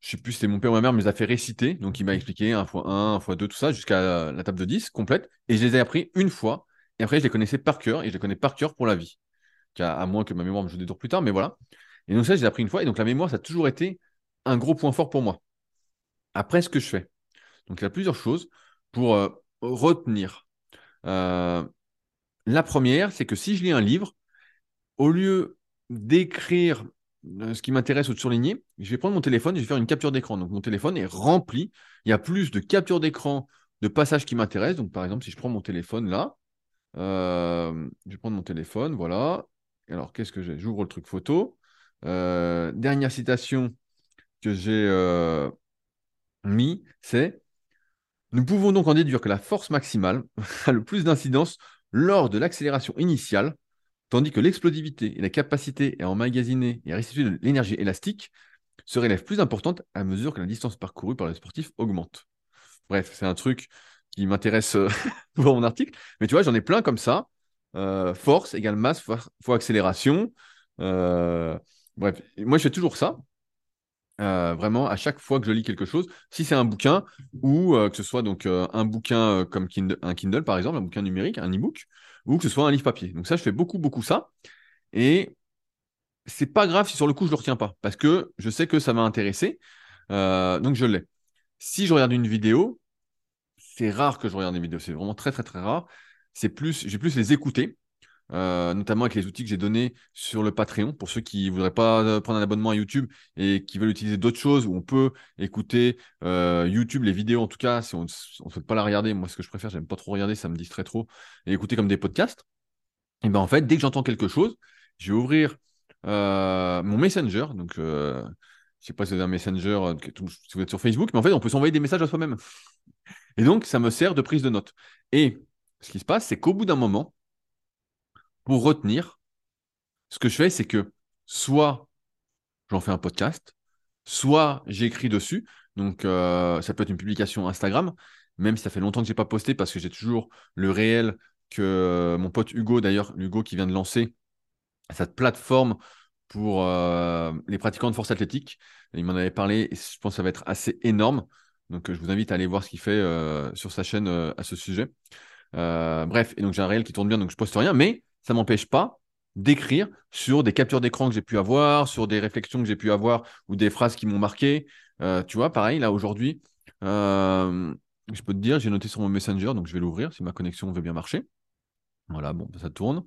Speaker 2: je sais plus, c'était mon père ou ma mère me les a fait réciter. Donc, il m'a expliqué 1 fois 1, 1 fois 2, tout ça, jusqu'à la table de 10 complète. Et je les ai appris une fois. Et après, je les connaissais par cœur. Et je les connais par cœur pour la vie. À, moins que ma mémoire me joue des tours plus tard. Mais voilà. Et donc, ça, je les ai appris une fois. Et donc, la mémoire, ça a toujours été un gros point fort pour moi. Après, ce que je fais. Donc, il y a plusieurs choses pour euh, retenir. Euh, la première, c'est que si je lis un livre, au lieu d'écrire euh, ce qui m'intéresse ou de surligner, je vais prendre mon téléphone et je vais faire une capture d'écran. Donc mon téléphone est rempli. Il y a plus de captures d'écran de passages qui m'intéressent. Donc par exemple, si je prends mon téléphone là, je vais prendre mon téléphone, voilà. Alors qu'est-ce que j'ai? J'ouvre le truc photo. Dernière citation que j'ai mis, c'est nous pouvons donc en déduire que la force maximale <laughs> a le plus d'incidence lors de l'accélération initiale, tandis que l'explosivité et la capacité à emmagasiner et à restituer de l'énergie élastique se relèvent plus importantes à mesure que la distance parcourue par le sportif augmente. Bref, c'est un truc qui m'intéresse euh, <laughs> pour mon article, mais tu vois, j'en ai plein comme ça. Euh, force égale masse fois, accélération. Euh, bref, moi je fais toujours ça. Euh, vraiment, à chaque fois que je lis quelque chose, si c'est un bouquin ou euh, que ce soit donc euh, un bouquin comme un Kindle par exemple, un bouquin numérique, un e-book, ou que ce soit un livre papier. Donc ça, je fais beaucoup beaucoup ça. Et c'est pas grave si sur le coup je le retiens pas, parce que je sais que ça m'a intéressé, donc je l'ai. Si je regarde une vidéo, c'est rare que je regarde des vidéos, c'est vraiment très très très rare. C'est plus, j'ai plus les écouter. Euh, notamment avec les outils que j'ai donnés sur le Patreon, pour ceux qui ne voudraient pas euh, prendre un abonnement à YouTube et qui veulent utiliser d'autres choses, où on peut écouter euh, YouTube, les vidéos en tout cas, si on ne souhaite pas la regarder, moi ce que je préfère, j'aime pas trop regarder, ça me distrait trop, et écouter comme des podcasts, et ben en fait, dès que j'entends quelque chose, je vais ouvrir mon Messenger, donc je sais pas si c'est un Messenger, si vous êtes sur Facebook, mais en fait, on peut s'envoyer des messages à soi-même. Et donc, ça me sert de prise de notes. Et ce qui se passe, c'est qu'au bout d'un moment, pour retenir, ce que je fais, c'est que soit j'en fais un podcast, soit j'écris dessus. Donc, euh, ça peut être une publication Instagram, même si ça fait longtemps que je n'ai pas posté parce que j'ai toujours le réel que mon pote Hugo, d'ailleurs, Hugo qui vient de lancer cette plateforme pour euh, les pratiquants de force athlétique. Il m'en avait parlé et je pense que ça va être assez énorme. Donc, je vous invite à aller voir ce qu'il fait euh, sur sa chaîne à ce sujet. bref, et donc j'ai un réel qui tourne bien, donc je poste rien, mais ça m'empêche pas d'écrire sur des captures d'écran que j'ai pu avoir, sur des réflexions que j'ai pu avoir ou des phrases qui m'ont marqué. tu vois, pareil, là aujourd'hui, je peux te dire, j'ai noté sur mon Messenger, donc je vais l'ouvrir si ma connexion veut bien marcher. Voilà, bon, ça tourne.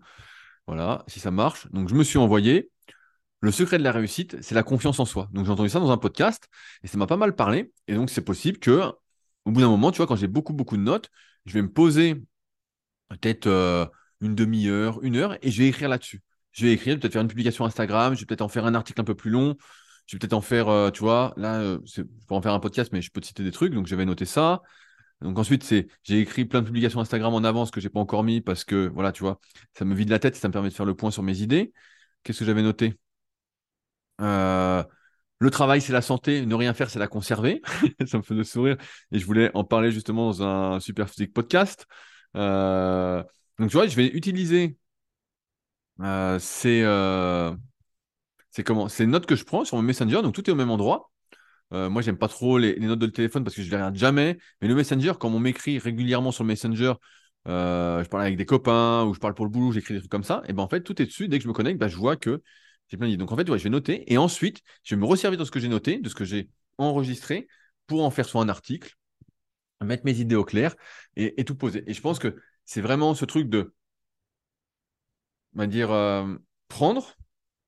Speaker 2: Voilà, si ça marche. Donc je me suis envoyé. Le secret de la réussite, c'est la confiance en soi. Donc j'ai entendu ça dans un podcast et ça m'a pas mal parlé. Et donc c'est possible que, au bout d'un moment, tu vois, quand j'ai beaucoup, beaucoup de notes, je vais me poser peut-être euh, une demi-heure, une heure et je vais écrire là-dessus. Je vais écrire, peut-être faire une publication Instagram, je vais peut-être en faire un article un peu plus long, je vais peut-être en faire, euh, tu vois, là, euh, je peux en faire un podcast, mais je peux te citer des trucs. Donc j'avais noté ça. Donc ensuite, c'est j'ai écrit plein de publications Instagram en avance que j'ai pas encore mis parce que voilà, tu vois, ça me vide la tête ça me permet de faire le point sur mes idées. Qu'est-ce que j'avais noté? Euh, Le travail, c'est la santé. Ne rien faire, c'est la conserver. <laughs> ça me faisait sourire et je voulais en parler justement dans un super physique podcast. Euh, donc tu vois, je vais utiliser euh, ces, c'est comment ces notes que je prends sur mon Messenger. Donc tout est au même endroit. Euh, moi, j'aime pas trop les, notes de téléphone parce que je les regarde jamais. Mais le Messenger, quand on m'écrit régulièrement sur le Messenger, euh, je parle avec des copains ou je parle pour le boulot, j'écris des trucs comme ça, et ben en fait, tout est dessus. Dès que je me connecte, bah, je vois que j'ai plein d'idées. Donc en fait, je vais noter et ensuite, je vais me resservir de ce que j'ai noté, de ce que j'ai enregistré pour en faire soit un article, mettre mes idées au clair et, tout poser. Et je pense que c'est vraiment ce truc de, on va dire, euh, prendre,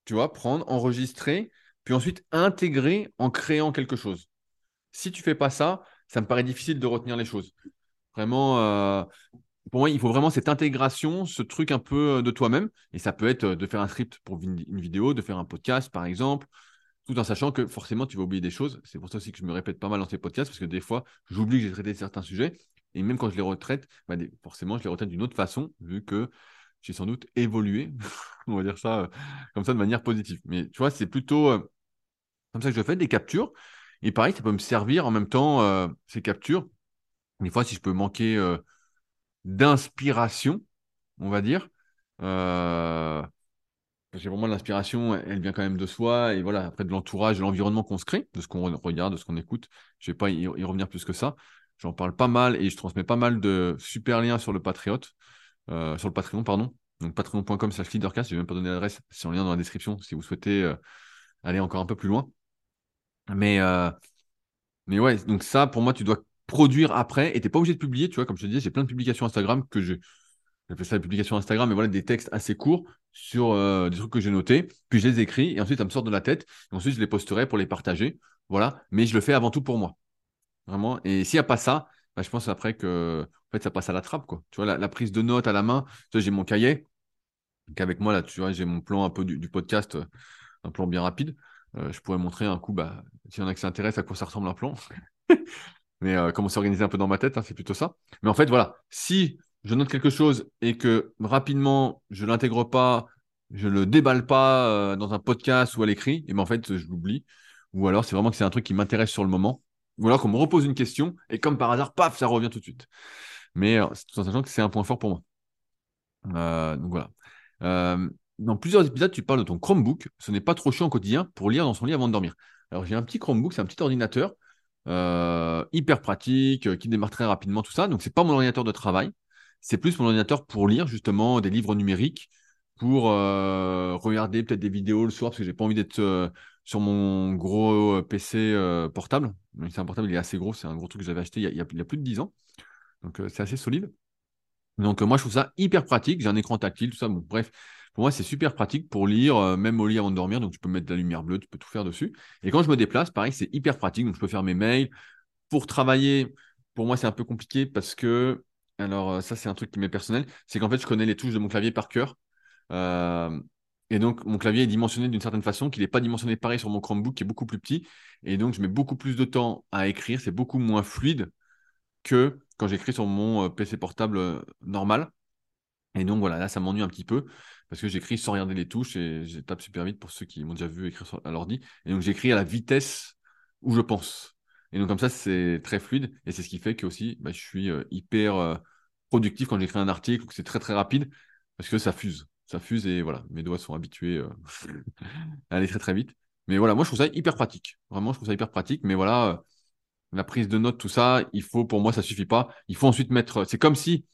Speaker 2: tu vois, prendre, enregistrer, puis ensuite intégrer en créant quelque chose. Si tu fais pas ça, ça me paraît difficile de retenir les choses. Vraiment, euh, pour moi, il faut vraiment cette intégration, ce truc un peu euh, de toi-même. Et ça peut être de faire un script pour une, vidéo, de faire un podcast, par exemple, tout en sachant que forcément, tu vas oublier des choses. C'est pour ça aussi que je me répète pas mal dans ces podcasts, parce que des fois, j'oublie que j'ai traité certains sujets. Et même quand je les retraite, bah, forcément, je les retraite d'une autre façon, vu que j'ai sans doute évolué, <laughs> on va dire ça comme ça de manière positive. Mais tu vois, c'est plutôt comme ça que je fais des captures. Et pareil, ça peut me servir en même temps, euh, ces captures. Des fois, si je peux manquer euh, d'inspiration, on va dire. Euh, que vraiment, l'inspiration, elle vient quand même de soi. Et voilà, après de l'entourage, de l'environnement qu'on se crée, de ce qu'on regarde, de ce qu'on écoute. Je ne vais pas y, revenir plus que ça. J'en parle pas mal et je transmets pas mal de super liens sur le Patriote, sur le Patreon, pardon. Donc patreon.com slash leadercast, je vais même pas donner l'adresse, c'est en lien dans la description si vous souhaitez aller encore un peu plus loin. Mais, euh, mais ouais, donc ça, pour moi, tu dois produire après et tu n'es pas obligé de publier. Tu vois, comme je te disais, j'ai plein de publications Instagram que je. J'appelle ça des publications Instagram, mais voilà, des textes assez courts sur euh, des trucs que j'ai notés. Puis je les écris et ensuite, ça me sort de la tête. Et ensuite, je les posterai pour les partager. Voilà. Mais je le fais avant tout pour moi. Et s'il n'y a pas ça, bah, je pense après que en ça passe à la trappe. Quoi. Tu vois, la, prise de notes à la main. Tu j'ai mon cahier. Donc avec moi, là, tu vois, j'ai mon plan un peu du podcast, un plan bien rapide. Euh, je pourrais montrer un coup, bah, s'il y en a qui s'intéressent à quoi ça ressemble un plan. <laughs> Mais euh, comment s'organiser un peu dans ma tête, hein, c'est plutôt ça. Mais en fait, voilà, si je note quelque chose et que rapidement, je ne l'intègre pas, je ne le déballe pas euh, dans un podcast ou à l'écrit, et ben en fait, je l'oublie. Ou alors, c'est vraiment que c'est un truc qui m'intéresse sur le moment. Ou alors qu'on me repose une question et comme par hasard, paf, ça revient tout de suite. Mais tout en sachant que c'est un point fort pour moi. donc voilà dans plusieurs épisodes, tu parles de ton Chromebook. Ce n'est pas trop chiant au quotidien pour lire dans son lit avant de dormir. Alors, j'ai un petit Chromebook, c'est un petit ordinateur euh, hyper pratique, euh, qui démarre très rapidement, tout ça. Donc, c'est pas mon ordinateur de travail. C'est plus mon ordinateur pour lire justement des livres numériques, pour euh, regarder peut-être des vidéos le soir, parce que j'ai pas envie d'être sur mon gros PC portable. C'est un portable, il est assez gros, c'est un gros truc que j'avais acheté il y, a, plus de 10 ans. Donc, c'est assez solide. Donc, moi, je trouve ça hyper pratique. J'ai un écran tactile, tout ça. Bref, pour moi, c'est super pratique pour lire, même au lit avant de dormir. Donc, tu peux mettre de la lumière bleue, tu peux tout faire dessus. Et quand je me déplace, pareil, c'est hyper pratique. Donc, je peux faire mes mails. Pour travailler, pour moi, c'est un peu compliqué parce que, alors, ça, c'est un truc qui m'est personnel. C'est qu'en fait, je connais les touches de mon clavier par cœur. Et donc, mon clavier est dimensionné d'une certaine façon, qu'il n'est pas dimensionné pareil sur mon Chromebook, qui est beaucoup plus petit. Et donc, je mets beaucoup plus de temps à écrire. C'est beaucoup moins fluide que quand j'écris sur mon PC portable normal. Et donc, voilà, là, ça m'ennuie un petit peu parce que j'écris sans regarder les touches et je tape super vite pour ceux qui m'ont déjà vu écrire sur, à l'ordi. Et donc j'écris à la vitesse où je pense. Et donc comme ça, c'est très fluide et c'est ce qui fait que aussi, bah, je suis euh, hyper euh, productif quand j'écris un article, que c'est très très rapide parce que ça fuse. Ça fuse et voilà, mes doigts sont habitués euh, <laughs> à aller très très vite. Mais voilà, moi je trouve ça hyper pratique. Vraiment, je trouve ça hyper pratique. Mais voilà, euh, la prise de notes, tout ça, il faut, pour moi, ça suffit pas. Il faut ensuite mettre. C'est comme si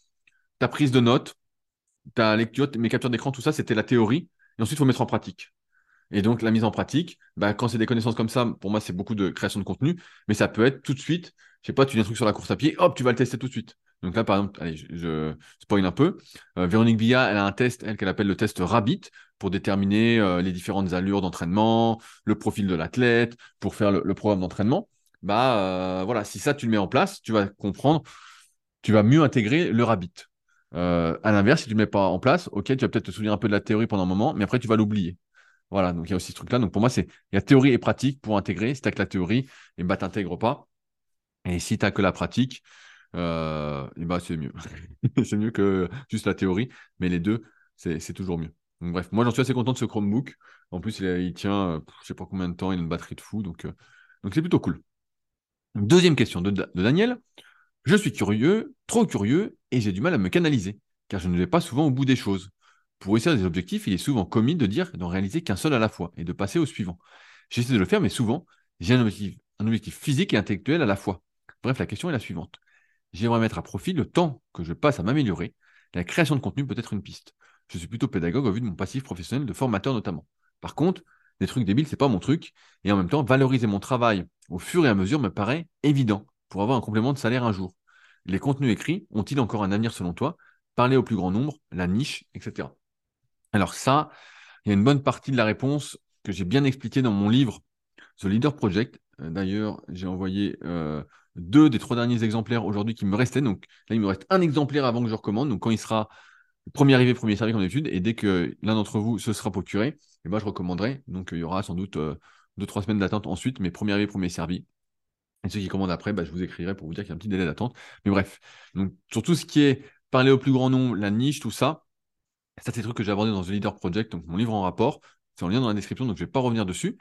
Speaker 2: ta prise de notes, ta lecture, mes captures d'écran, tout ça, c'était la théorie. Et ensuite, il faut mettre en pratique. Et donc, la mise en pratique, bah, quand c'est des connaissances comme ça, pour moi, c'est beaucoup de création de contenu, mais ça peut être tout de suite, je sais pas, tu dis un truc sur la course à pied, hop, tu vas le tester tout de suite. Donc là, par exemple, allez, je, spoil un peu. Euh, Véronique Villa, elle a un test, elle, qu'elle appelle le test Rabbit, pour déterminer euh, les différentes allures d'entraînement, le profil de l'athlète, pour faire le, programme d'entraînement. Bah euh, voilà, si ça, tu le mets en place, tu vas comprendre, tu vas mieux intégrer le Rabbit. à l'inverse, si tu ne le mets pas en place, ok, tu vas peut-être te souvenir un peu de la théorie pendant un moment, mais après, tu vas l'oublier. Voilà, donc il y a aussi ce truc-là. Donc pour moi, c'est il y a théorie et pratique pour intégrer. Si tu que la théorie, et eh bah, t'intègres pas. Et si tu que la pratique, euh, et bah, c'est mieux. <laughs> c'est mieux que juste la théorie, mais les deux, c'est toujours mieux. Bref, moi j'en suis assez content de ce Chromebook. En plus, il, tient, euh, je sais pas combien de temps, il a une batterie de fou, donc euh, donc c'est plutôt cool. Deuxième question de, de Daniel. Je suis curieux, trop curieux, et j'ai du mal à me canaliser, car je ne vais pas souvent au bout des choses. Pour réussir des objectifs, il est souvent commis de dire d'en réaliser qu'un seul à la fois et de passer au suivant. J'essaie de le faire, mais souvent, j'ai un objectif, un objectif physique et intellectuel à la fois. Bref, la question est la suivante. J'aimerais mettre à profit le temps que je passe à m'améliorer. La création de contenu peut être une piste. Je suis plutôt pédagogue au vu de mon passif professionnel de formateur notamment. Par contre, des trucs débiles, c'est pas mon truc. Et en même temps, valoriser mon travail au fur et à mesure me paraît évident pour avoir un complément de salaire un jour. Les contenus écrits ont-ils encore un avenir selon toi? Parler au plus grand nombre, la niche, etc. Alors ça, il y a une bonne partie de la réponse que j'ai bien expliquée dans mon livre The Leader Project. Euh, d'ailleurs, j'ai envoyé euh, deux des trois derniers exemplaires aujourd'hui qui me restaient. Donc là, il me reste un exemplaire avant que je recommande. Donc quand il sera premier arrivé, premier servi comme d'habitude, et dès que l'un d'entre vous se sera procuré, eh ben, je recommanderai. Donc il y aura sans doute euh, deux, trois semaines d'attente ensuite, mais premier arrivé, premier servi. Et ceux qui commandent après, bah, je vous écrirai pour vous dire qu'il y a un petit délai d'attente. Mais bref, donc sur tout ce qui est parler au plus grand nombre, la niche, tout ça, ça, c'est des trucs que j'ai abordé dans The Leader Project, donc mon livre en rapport. C'est en lien dans la description, donc je ne vais pas revenir dessus.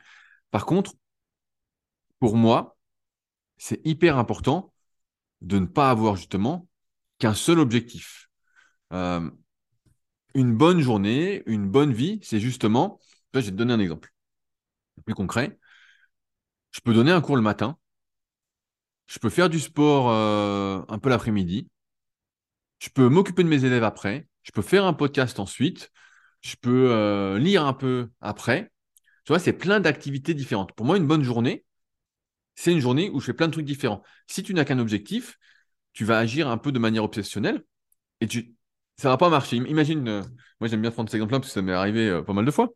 Speaker 2: Par contre, pour moi, c'est hyper important de ne pas avoir justement qu'un seul objectif. Euh, une bonne journée, une bonne vie, c'est justement, je vais te donner un exemple plus concret. Je peux donner un cours le matin, je peux faire du sport euh, un peu l'après-midi, je peux m'occuper de mes élèves après, je peux faire un podcast ensuite, je peux euh, lire un peu après. Tu vois, c'est plein d'activités différentes. Pour moi, une bonne journée, c'est une journée où je fais plein de trucs différents. Si tu n'as qu'un objectif, tu vas agir un peu de manière obsessionnelle et tu ça va pas marcher. Imagine, euh, moi j'aime bien prendre cet exemple-là parce que ça m'est arrivé euh, pas mal de fois.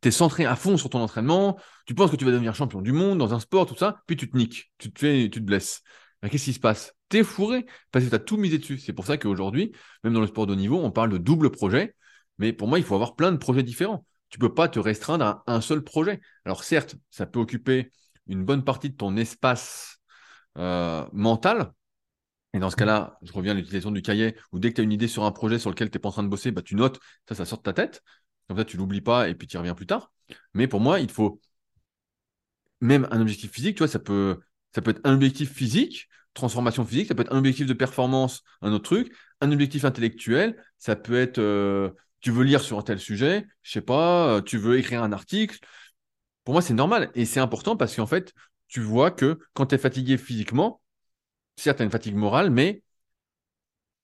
Speaker 2: Tu es centré à fond sur ton entraînement, tu penses que tu vas devenir champion du monde dans un sport, tout ça, puis tu te niques, tu te fais, tu te blesses. Qu'est-ce qui se passe? T'es fourré parce que tu as tout misé dessus. C'est pour ça qu'aujourd'hui, même dans le sport de niveau, on parle de double projet. Mais pour moi, il faut avoir plein de projets différents. Tu peux pas te restreindre à un seul projet. Alors certes, ça peut occuper une bonne partie de ton espace euh, mental. Et dans ce cas-là, je reviens à l'utilisation du cahier, où dès que tu as une idée sur un projet sur lequel tu n'es pas en train de bosser, bah, tu notes, ça, ça sort de ta tête. Comme ça, tu l'oublies pas et puis tu y reviens plus tard. Mais pour moi, il faut même un objectif physique, tu vois, ça peut, ça peut être un objectif physique, transformation physique, ça peut être un objectif de performance, un autre truc, un objectif intellectuel, ça peut être euh, tu veux lire sur un tel sujet, je sais pas, euh, tu veux écrire un article. Pour moi, c'est normal et c'est important parce qu'en fait, tu vois que quand tu es fatigué physiquement, certes, tu as une fatigue morale, mais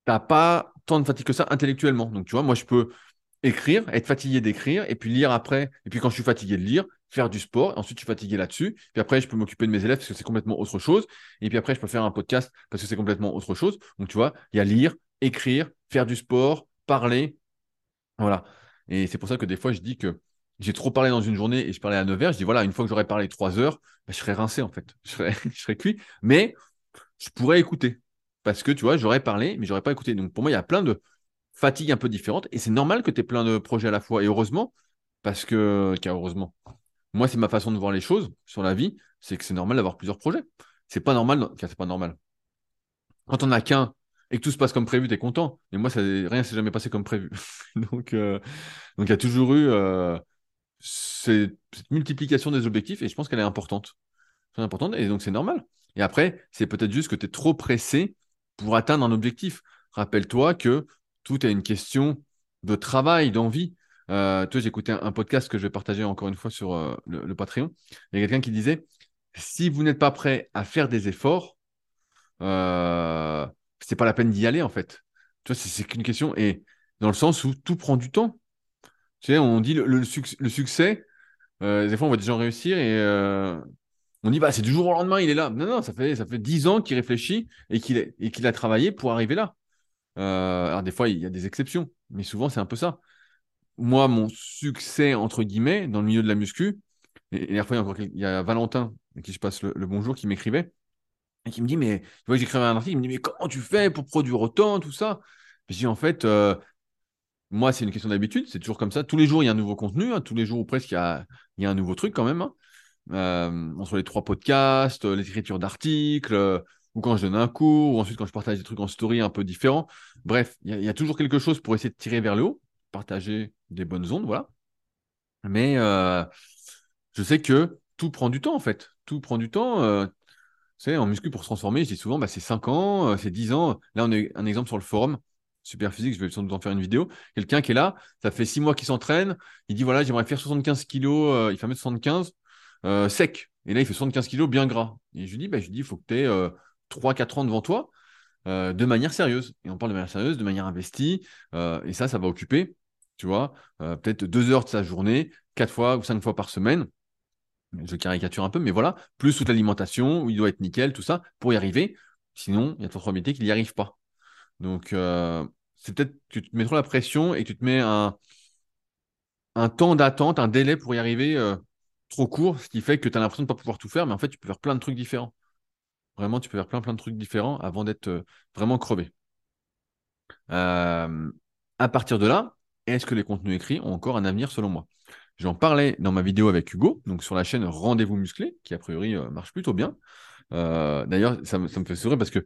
Speaker 2: tu n'as pas tant de fatigue que ça intellectuellement. Donc, tu vois, moi, je peux écrire, être fatigué d'écrire, et puis lire après, et puis quand je suis fatigué de lire, faire du sport, ensuite je suis fatigué là-dessus, puis après je peux m'occuper de mes élèves parce que c'est complètement autre chose, et puis après je peux faire un podcast parce que c'est complètement autre chose. Donc tu vois, il y a lire, écrire, faire du sport, parler, voilà. Et c'est pour ça que des fois je dis que j'ai trop parlé dans une journée et je parlais à 9 heures, je dis voilà, une fois que j'aurais parlé 3 heures, bah, je serais rincé en fait, je serais, <laughs> je cuit, mais je pourrais écouter. Parce que tu vois, j'aurais parlé, mais j'aurais pas écouté. Donc pour moi, il y a plein de, fatigue un peu différente. Et c'est normal que tu aies plein de projets à la fois. Et heureusement, parce que, car heureusement, moi, c'est ma façon de voir les choses sur la vie, c'est que c'est normal d'avoir plusieurs projets. C'est pas normal, car c'est pas normal. Quand on a qu'un et que tout se passe comme prévu, tu es content. Mais moi, ça, rien s'est jamais passé comme prévu. <laughs> donc, euh, donc, il y a toujours eu euh, cette, multiplication des objectifs et je pense qu'elle est importante. C'est importante et donc c'est normal. Et après, c'est peut-être juste que tu es trop pressé pour atteindre un objectif. Rappelle-toi que tout est une question de travail, d'envie. Euh, toi, écouté un, podcast que je vais partager encore une fois sur euh, le, Patreon. Il y a quelqu'un qui disait si vous n'êtes pas prêt à faire des efforts, euh, c'est pas la peine d'y aller en fait. Tu vois, c'est qu'une question. Et dans le sens où tout prend du temps. Tu sais, on dit le, succès, euh, des fois on voit des gens réussir et euh, on dit bah c'est du jour au lendemain, il est là. Non, non, ça fait ça fait dix ans qu'il réfléchit et qu'il et a travaillé pour arriver là. alors des fois il y a des exceptions, mais souvent c'est un peu ça moi, mon succès, entre guillemets, dans le milieu de la muscu, et, dernière fois, il y a, Valentin, à qui je passe le, bonjour, qui m'écrivait, et qui me dit, mais tu vois, j'écrivais un article, il me dit, mais comment tu fais pour produire autant, tout ça? Je dis, en fait, euh, moi, c'est une question d'habitude, c'est toujours comme ça. Tous les jours, il y a un nouveau contenu, hein. tous les jours ou presque, il y a, un nouveau truc quand même. Hein. Euh, entre les trois podcasts, euh, l'écriture d'articles, ou quand je donne un cours, ou ensuite quand je partage des trucs en story un peu différents. Bref, il y, a toujours quelque chose pour essayer de tirer vers le haut partager des bonnes ondes, voilà. Mais euh, je sais que tout prend du temps, en fait. Tout prend du temps. Euh, tu sais, en muscu, pour se transformer, je dis souvent, bah, c'est 5 ans, euh, c'est 10 ans. Là, on a un exemple sur le forum. Super physique, je vais sans doute en faire une vidéo. Quelqu'un qui est là, ça fait 6 mois qu'il s'entraîne. Il dit, voilà, j'aimerais faire 75 kilos. il fait 1m75 sec. Et là, il fait 75 kilos bien gras. Et je lui dis, bah, il faut que tu aies 3-4 ans devant toi. de manière sérieuse. Et on parle de manière sérieuse, de manière investie. et ça, ça va occuper tu vois, euh, peut-être deux heures de sa journée, quatre fois ou cinq fois par semaine. Je caricature un peu, mais voilà, plus toute l'alimentation, où il doit être nickel, tout ça, pour y arriver. Sinon, il y a de probabilité qu'il n'y arrive pas. Donc, euh, c'est peut-être que tu te mets trop la pression et tu te mets un, un temps d'attente, un délai pour y arriver euh, trop court, ce qui fait que tu as l'impression de ne pas pouvoir tout faire, mais en fait, tu peux faire plein de trucs différents. Vraiment, tu peux faire plein, plein de trucs différents avant d'être vraiment crevé. à partir de là, est-ce que les contenus écrits ont encore un avenir selon moi? J'en parlais dans ma vidéo avec Hugo, donc sur la chaîne Rendez-vous Musclé, qui a priori euh, marche plutôt bien. Euh, d'ailleurs, ça, me fait sourire parce que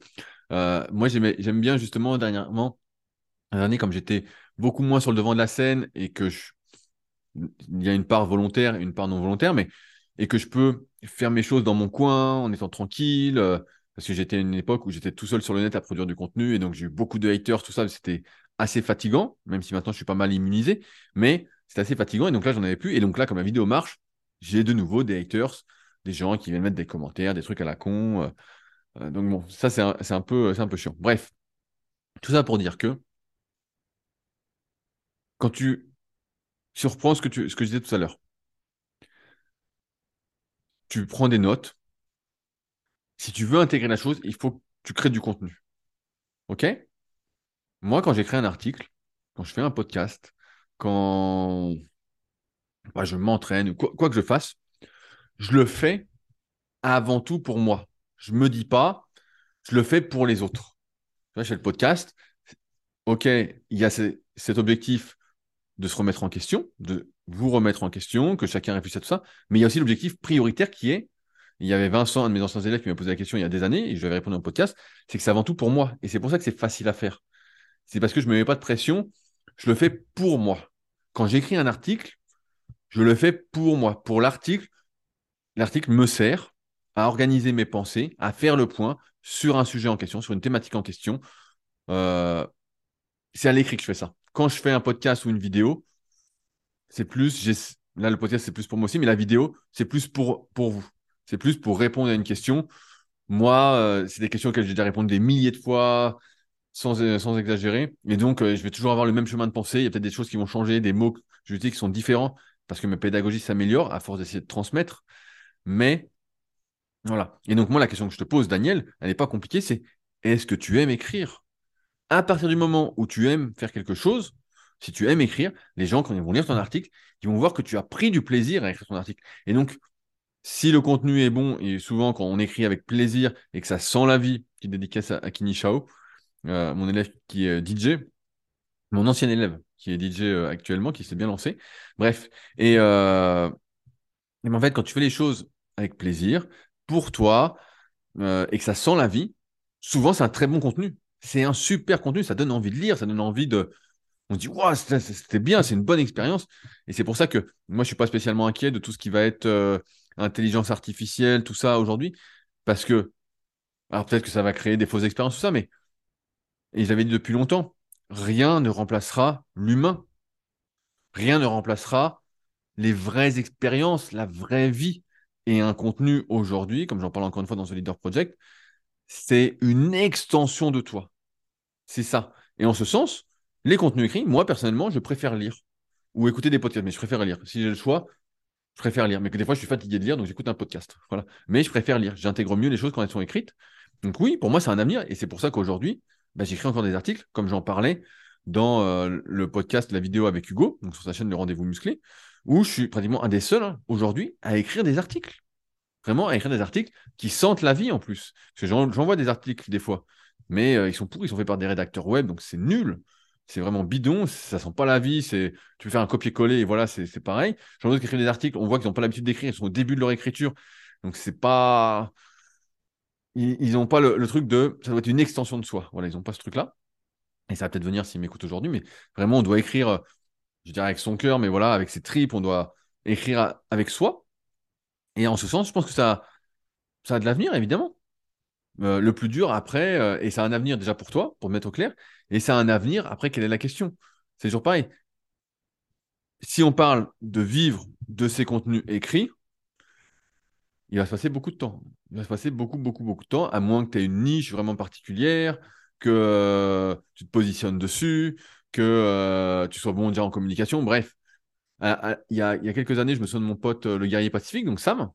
Speaker 2: euh, moi, j'aime bien justement dernièrement, dernier, comme j'étais beaucoup moins sur le devant de la scène et que il y a une part volontaire et une part non volontaire, mais et que je peux faire mes choses dans mon coin en étant tranquille. parce que j'étais à une époque où j'étais tout seul sur le net à produire du contenu et donc j'ai eu beaucoup de haters, tout ça. C'était assez fatigant, même si maintenant je suis pas mal immunisé, mais c'est assez fatigant. Et donc là, j'en avais plus. Et donc là, comme la vidéo marche, j'ai de nouveau des haters, des gens qui viennent mettre des commentaires, des trucs à la con. Euh, euh, donc bon, ça, c'est un, peu, un peu chiant. Bref, tout ça pour dire que quand tu surprends ce que, tu, ce que je disais tout à l'heure, tu prends des notes. Si tu veux intégrer la chose, il faut que tu crées du contenu. OK? Moi, quand j'écris un article, quand je fais un podcast, quand bah, je m'entraîne ou quoi, que je fasse, je le fais avant tout pour moi. Je ne me dis pas, je le fais pour les autres. Tu vois, je fais le podcast. OK, il y a cet objectif de se remettre en question, de vous remettre en question, que chacun réfléchisse à tout ça. Mais il y a aussi l'objectif prioritaire qui est, il y avait Vincent, un de mes anciens élèves, qui m'a posé la question il y a des années, et je lui avais répondu en podcast, c'est que c'est avant tout pour moi. Et c'est pour ça que c'est facile à faire c'est parce que je ne me mets pas de pression, je le fais pour moi. Quand j'écris un article, je le fais pour moi. Pour l'article, l'article me sert à organiser mes pensées, à faire le point sur un sujet en question, sur une thématique en question. Euh, c'est à l'écrit que je fais ça. Quand je fais un podcast ou une vidéo, c'est plus, là le podcast c'est plus pour moi aussi, mais la vidéo c'est plus pour, vous. C'est plus pour répondre à une question. Moi, euh, c'est des questions auxquelles j'ai déjà répondu des milliers de fois sans, euh, exagérer. Et donc, euh, je vais toujours avoir le même chemin de pensée. Il y a peut-être des choses qui vont changer, des mots que dis qui sont différents parce que ma pédagogie s'améliore à force d'essayer de transmettre. Mais voilà. Et donc, moi, la question que je te pose, Daniel, elle n'est pas compliquée c'est est-ce que tu aimes écrire? À partir du moment où tu aimes faire quelque chose, si tu aimes écrire, les gens, quand ils vont lire ton article, ils vont voir que tu as pris du plaisir à écrire ton article. Et donc, si le contenu est bon, et souvent quand on écrit avec plaisir et que ça sent la vie, qui dédicace à, à Kini Shao, euh, mon élève qui est DJ, mon ancien élève qui est DJ euh, actuellement, qui s'est bien lancé. Bref, et, euh, en fait, quand tu fais les choses avec plaisir, pour toi, et que ça sent la vie, souvent c'est un très bon contenu. C'est un super contenu, ça donne envie de lire, ça donne envie de, on dit, waouh, c'était bien, c'est une bonne expérience. Et c'est pour ça que moi, je ne suis pas spécialement inquiet de tout ce qui va être intelligence artificielle, tout ça aujourd'hui. Parce que, alors peut-être que ça va créer des fausses expériences, tout ça, mais et j'avais dit depuis longtemps, rien ne remplacera l'humain. Rien ne remplacera les vraies expériences, la vraie vie. Et un contenu aujourd'hui, comme j'en parle encore une fois dans ce Leader Project, c'est une extension de toi. C'est ça. Et en ce sens, les contenus écrits, moi personnellement, je préfère lire ou écouter des podcasts, mais je préfère lire. Si j'ai le choix, je préfère lire. Mais que des fois, je suis fatigué de lire, donc j'écoute un podcast. Voilà. Mais je préfère lire. J'intègre mieux les choses quand elles sont écrites. Donc oui, pour moi, c'est un avenir. Et c'est pour ça qu'aujourd'hui, bah, j'écris encore des articles, comme j'en parlais dans euh, le podcast, la vidéo avec Hugo, donc sur sa chaîne Le Rendez-vous Musclé, où je suis pratiquement un des seuls hein, aujourd'hui à écrire des articles. Vraiment, à écrire des articles qui sentent la vie en plus. Parce que j'envoie des articles des fois, mais euh, ils sont pourris, ils sont faits par des rédacteurs web, donc c'est nul. C'est vraiment bidon, ça sent pas la vie, c'est tu faire un copier-coller et voilà, c'est pareil. J'en ai qui écrivent des articles, on voit qu'ils n'ont pas l'habitude d'écrire, ils sont au début de leur écriture. Donc c'est pas ils n'ont pas le, truc de ça doit être une extension de soi. Voilà, ils n'ont pas ce truc-là. Et ça va peut-être venir s'ils m'écoutent aujourd'hui, mais vraiment, on doit écrire, je dirais avec son cœur, mais voilà, avec ses tripes, on doit écrire avec soi. Et en ce sens, je pense que ça, ça a de l'avenir, évidemment. Euh, le plus dur après, euh, et a un avenir déjà pour toi, pour mettre au clair, et a un avenir après, quelle est la question? C'est toujours pareil. Si on parle de vivre de ces contenus écrits, il va se passer beaucoup de temps. Il va se passer beaucoup, beaucoup, beaucoup de temps, à moins que tu aies une niche vraiment particulière, que euh, tu te positionnes dessus, que euh, tu sois bon déjà en communication. Bref, il y, a, quelques années, je me souviens de mon pote, le guerrier pacifique, donc Sam.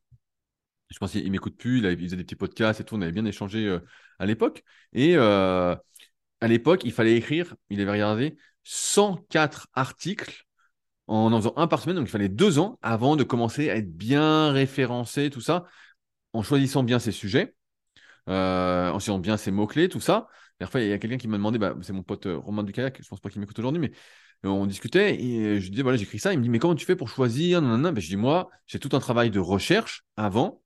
Speaker 2: Je pense qu'il m'écoute plus, il, faisait des petits podcasts et tout, on avait bien échangé à l'époque. Et à l'époque, il fallait écrire, il avait regardé 104 articles en en faisant un par semaine. Donc, il fallait deux ans avant de commencer à être bien référencé, tout ça, en choisissant bien ses sujets, euh, en choisissant bien ses mots-clés, tout ça. Enfin, il y a quelqu'un qui m'a demandé, bah, c'est mon pote euh, Romain Ducaillac, je pense pas qu'il m'écoute aujourd'hui, mais euh, on discutait et je lui disais, voilà, j'écris ça. Il me dit, mais comment tu fais pour choisir? Ben, Je dis, moi, j'ai tout un travail de recherche avant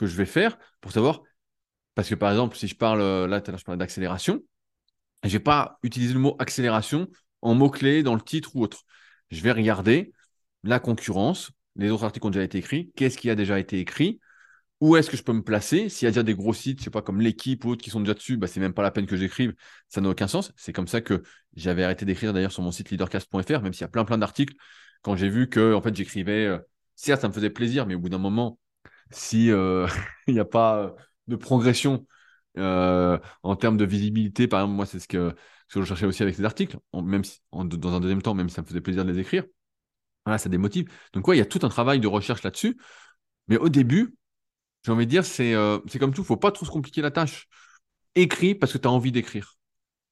Speaker 2: que je vais faire pour savoir. Parce que par exemple, si je parle, là, tout à l'heure, je parlais d'accélération, je vais pas utiliser le mot accélération en mots-clés dans le titre ou autre je vais regarder la concurrence, les autres articles ont déjà été écrits, qu'est-ce qui a déjà été écrit, où est-ce que je peux me placer? S'il y a déjà des gros sites, je sais pas, comme l'équipe ou autres qui sont déjà dessus, bah, c'est même pas la peine que j'écrive, ça n'a aucun sens. C'est comme ça que j'avais arrêté d'écrire d'ailleurs sur mon site leadercast.fr, même s'il y a plein plein d'articles, quand j'ai vu que en fait j'écrivais, euh, certes ça me faisait plaisir, mais au bout d'un moment, si euh, <laughs> il n'y a pas de progression euh, en termes de visibilité, par exemple, moi c'est ce que je cherchais aussi avec ces articles, même si, dans un deuxième temps, même si ça me faisait plaisir de les écrire. Voilà, ça démotive. Donc, il y a tout un travail de recherche là-dessus. Mais au début, j'ai envie de dire, c'est euh, comme tout, il ne faut pas trop se compliquer la tâche. Écris parce que tu as envie d'écrire.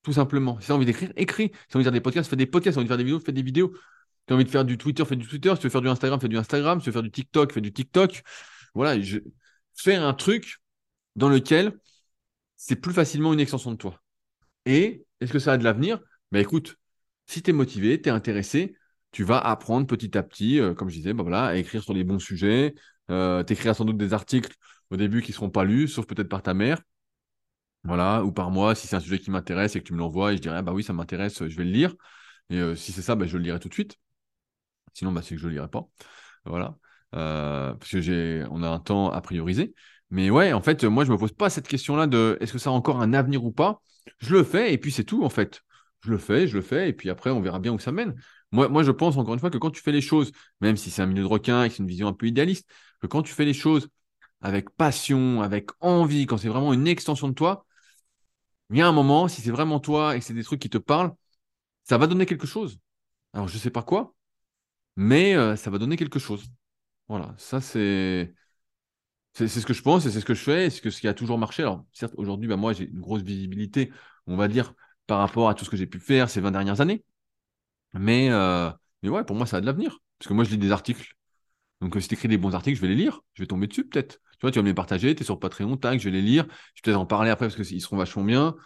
Speaker 2: Tout simplement. Si tu as envie d'écrire, écris. Si tu as envie de faire des podcasts, fais des podcasts. Si tu as envie de faire des vidéos, fais des vidéos. Si tu as envie de faire du Twitter, fais du Twitter. Si tu veux faire du Instagram, fais du Instagram. Si tu veux faire du TikTok, fais du TikTok. Voilà, faire un truc dans lequel c'est plus facilement une extension de toi. Et est-ce que ça a de l'avenir? Ben écoute, si tu es motivé, tu es intéressé, tu vas apprendre petit à petit, euh, comme je disais, bah voilà, à écrire sur les bons sujets. Euh, tu écriras sans doute des articles au début qui ne seront pas lus, sauf peut-être par ta mère. Voilà, ou par moi, si c'est un sujet qui m'intéresse et que tu me l'envoies et je dirais, ah bah oui, ça m'intéresse, je vais le lire. Et euh, si c'est ça, bah, je le lirai tout de suite. Sinon, bah, c'est que je ne le lirai pas. Voilà. Parce que j'ai, on a un temps à prioriser. Mais ouais, en fait, moi, je me pose pas cette question-là de est-ce que ça a encore un avenir ou pas? Je le fais et puis c'est tout en fait. Je le fais, je le fais et puis après on verra bien où ça mène. Moi, moi je pense encore une fois que quand tu fais les choses, même si c'est un milieu de requin et que c'est une vision un peu idéaliste, que quand tu fais les choses avec passion, avec envie, quand c'est vraiment une extension de toi, il y a un moment, si c'est vraiment toi et que c'est des trucs qui te parlent, ça va donner quelque chose. Alors je sais pas quoi, mais euh, ça va donner quelque chose. Voilà, ça c'est c'est ce que je pense et c'est ce que je fais et c'est ce qui a toujours marché. Alors, certes, aujourd'hui, bah, moi, j'ai une grosse visibilité, on va dire, par rapport à tout ce que j'ai pu faire ces 20 dernières années. Mais, euh, mais ouais, pour moi, ça a de l'avenir. Parce que moi, je lis des articles. Donc, euh, si tu écris des bons articles, je vais les lire. Je vais tomber dessus, peut-être. Tu vois, tu vas me les partager, tu es sur Patreon, tac, je vais les lire. Je vais peut-être en parler après parce qu'ils seront vachement bien.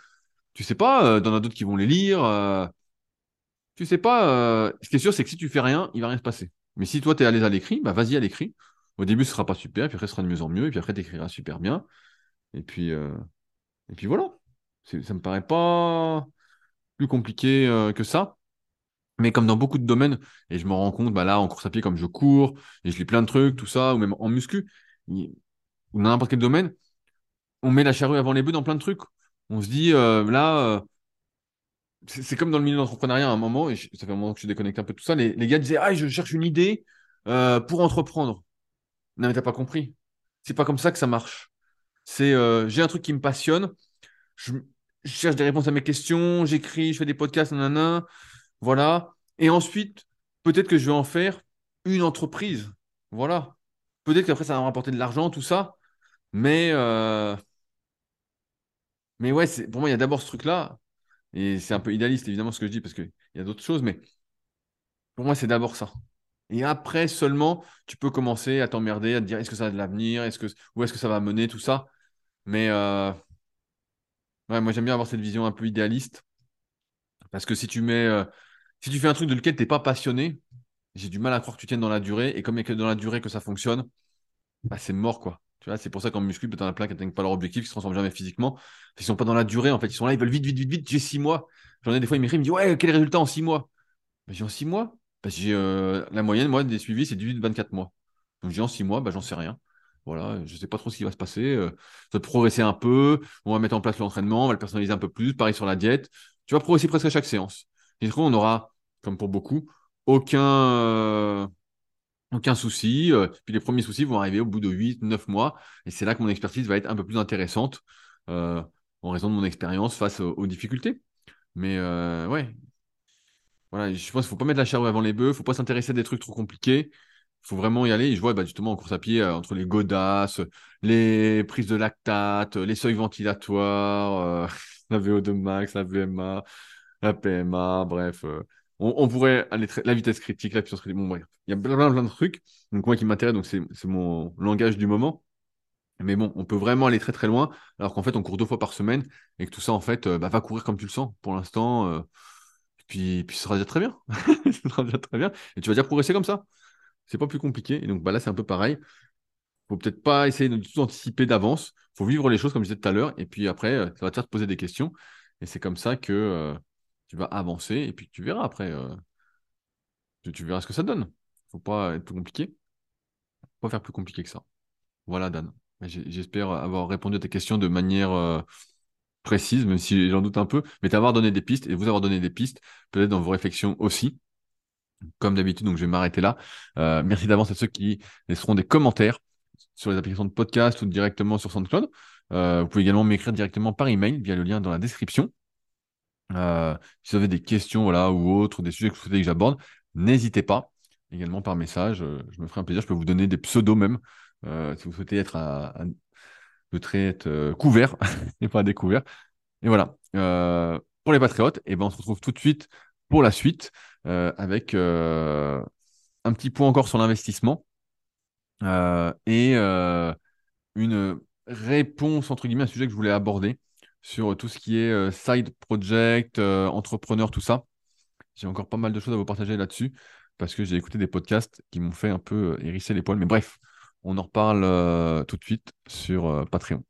Speaker 2: Tu sais pas, euh, dans d'autres qui vont les lire. Euh, tu sais pas. Ce qui est sûr, c'est que si tu fais rien, il va rien se passer. Mais si toi, tu es à l'aise à l'écrit, bah vas-y à l'écrit. Au début, ce sera pas super, puis après, ce sera de mieux en mieux, et puis après, tu écriras super bien. Et puis, euh, et voilà. Ça me paraît pas plus compliqué euh, que ça. Mais comme dans beaucoup de domaines, et je me rends compte, bah là, en course à pied, comme je cours, et je lis plein de trucs, tout ça, ou même en muscu, ou dans n'importe quel domaine, on met la charrue avant les bœufs dans plein de trucs. On se dit, euh, là, c'est comme dans le milieu de l'entrepreneuriat à un moment, et ça fait un moment que je déconnecte un peu tout ça, les, les gars disaient Ah, je cherche une idée euh, pour entreprendre. Non, mais t'as pas compris. C'est pas comme ça que ça marche. C'est euh, j'ai un truc qui me passionne, je, cherche des réponses à mes questions, j'écris, je fais des podcasts, nanana, voilà. Et ensuite, peut-être que je vais en faire une entreprise. Voilà. Peut-être qu'après, ça va me rapporter de l'argent, tout ça. Mais, euh, mais ouais, pour moi, il y a d'abord ce truc-là. Et c'est un peu idéaliste, évidemment, ce que je dis, parce qu'il y a d'autres choses. Mais pour moi, c'est d'abord ça. Et après seulement, tu peux commencer à t'emmerder, à te dire est-ce que ça a de l'avenir, est-ce que, où est-ce que ça va mener, tout ça. Mais euh, ouais, moi, j'aime bien avoir cette vision un peu idéaliste. Parce que si tu mets, euh, si tu fais un truc de lequel tu n'es pas passionné, j'ai du mal à croire que tu tiennes dans la durée. Et comme il n'y a que dans la durée que ça fonctionne, bah, c'est mort, quoi. C'est pour ça qu'en muscu, tu en as plein qui n'atteignent pas leur objectif, qui se transforment jamais physiquement. Ils sont pas dans la durée, en fait. Ils sont là, ils veulent vite, vite, vite, vite. J'ai six mois. J'en ai des fois, ils m'écrivent, ils me disent, ouais, quel résultat en six mois? Bah, J'ai en six mois? Bah, euh, La moyenne, moi, des suivis, c'est 18-24 mois. Donc j'ai en six mois, bah, j'en sais rien. Voilà, je sais pas trop ce qui va se passer. Euh, ça va progresser un peu. On va mettre en place l'entraînement, on va le personnaliser un peu plus. Pareil sur la diète. Tu vas progresser presque à chaque séance. Et du coup, on aura, comme pour beaucoup, aucun, euh, aucun souci. Euh, puis les premiers soucis vont arriver au bout de 8, 9 mois. Et c'est là que mon expertise va être un peu plus intéressante euh, en raison de mon expérience face aux, difficultés. Mais euh, ouais, voilà, je pense qu'il faut pas mettre la charrue avant les bœufs, faut pas s'intéresser à des trucs trop compliqués. Il faut vraiment y aller. Et je vois bah, justement en course à pied, euh, entre les godasses, les prises de lactate, les seuils ventilatoires, <laughs> la VO2 max, la VMA, la PMA, bref. On, pourrait aller très- la vitesse critique, la puissance critique. Bon, bref, il y a plein, plein, de trucs. Donc moi qui m'intéresse, donc c'est mon langage du moment. Mais bon, on peut vraiment aller très très loin, alors qu'en fait on court deux fois par semaine et que tout ça en fait euh, bah, va courir comme tu le sens pour l'instant. euh, puis, puis ce sera déjà très bien. <laughs> Ce sera déjà très bien. Et tu vas déjà progresser comme ça. C'est pas plus compliqué. Et donc bah là c'est un peu pareil. Faut peut-être pas essayer de tout anticiper d'avance. Faut vivre les choses comme je disais tout à l'heure. Et puis après, euh, ça va te faire te poser des questions. Et c'est comme ça que tu vas avancer. Et puis tu verras après. euh, tu, verras ce que ça donne. Faut pas être plus compliqué. Faut pas faire plus compliqué que ça. Voilà, Dan. J'espère avoir répondu à tes questions de manière euh, précise, même si j'en doute un peu, mais t'avoir donné des pistes et vous avoir donné des pistes, peut-être dans vos réflexions aussi, comme d'habitude. Donc, je vais m'arrêter là. Euh, merci d'avance à ceux qui laisseront des commentaires sur les applications de podcast ou directement sur SoundCloud. Vous pouvez également m'écrire directement par email via le lien dans la description. Euh, si vous avez des questions voilà, ou autres, des sujets que vous souhaitez que j'aborde, n'hésitez pas. Également par message, euh, je me ferai un plaisir. Je peux vous donner des pseudos même, euh, si vous souhaitez être à, euh, couvert <laughs> et pas découvert. Et voilà. Pour les patriotes, et ben, on se retrouve tout de suite pour la suite avec un petit point encore sur l'investissement et une réponse, entre guillemets, à un sujet que je voulais aborder sur tout ce qui est euh, side project, euh, entrepreneur, tout ça. J'ai encore pas mal de choses à vous partager là-dessus parce que j'ai écouté des podcasts qui m'ont fait un peu euh, hérisser les poils. Mais bref, on en reparle tout de suite sur Patreon.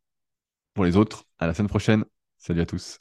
Speaker 2: Pour les autres, à la semaine prochaine. Salut à tous.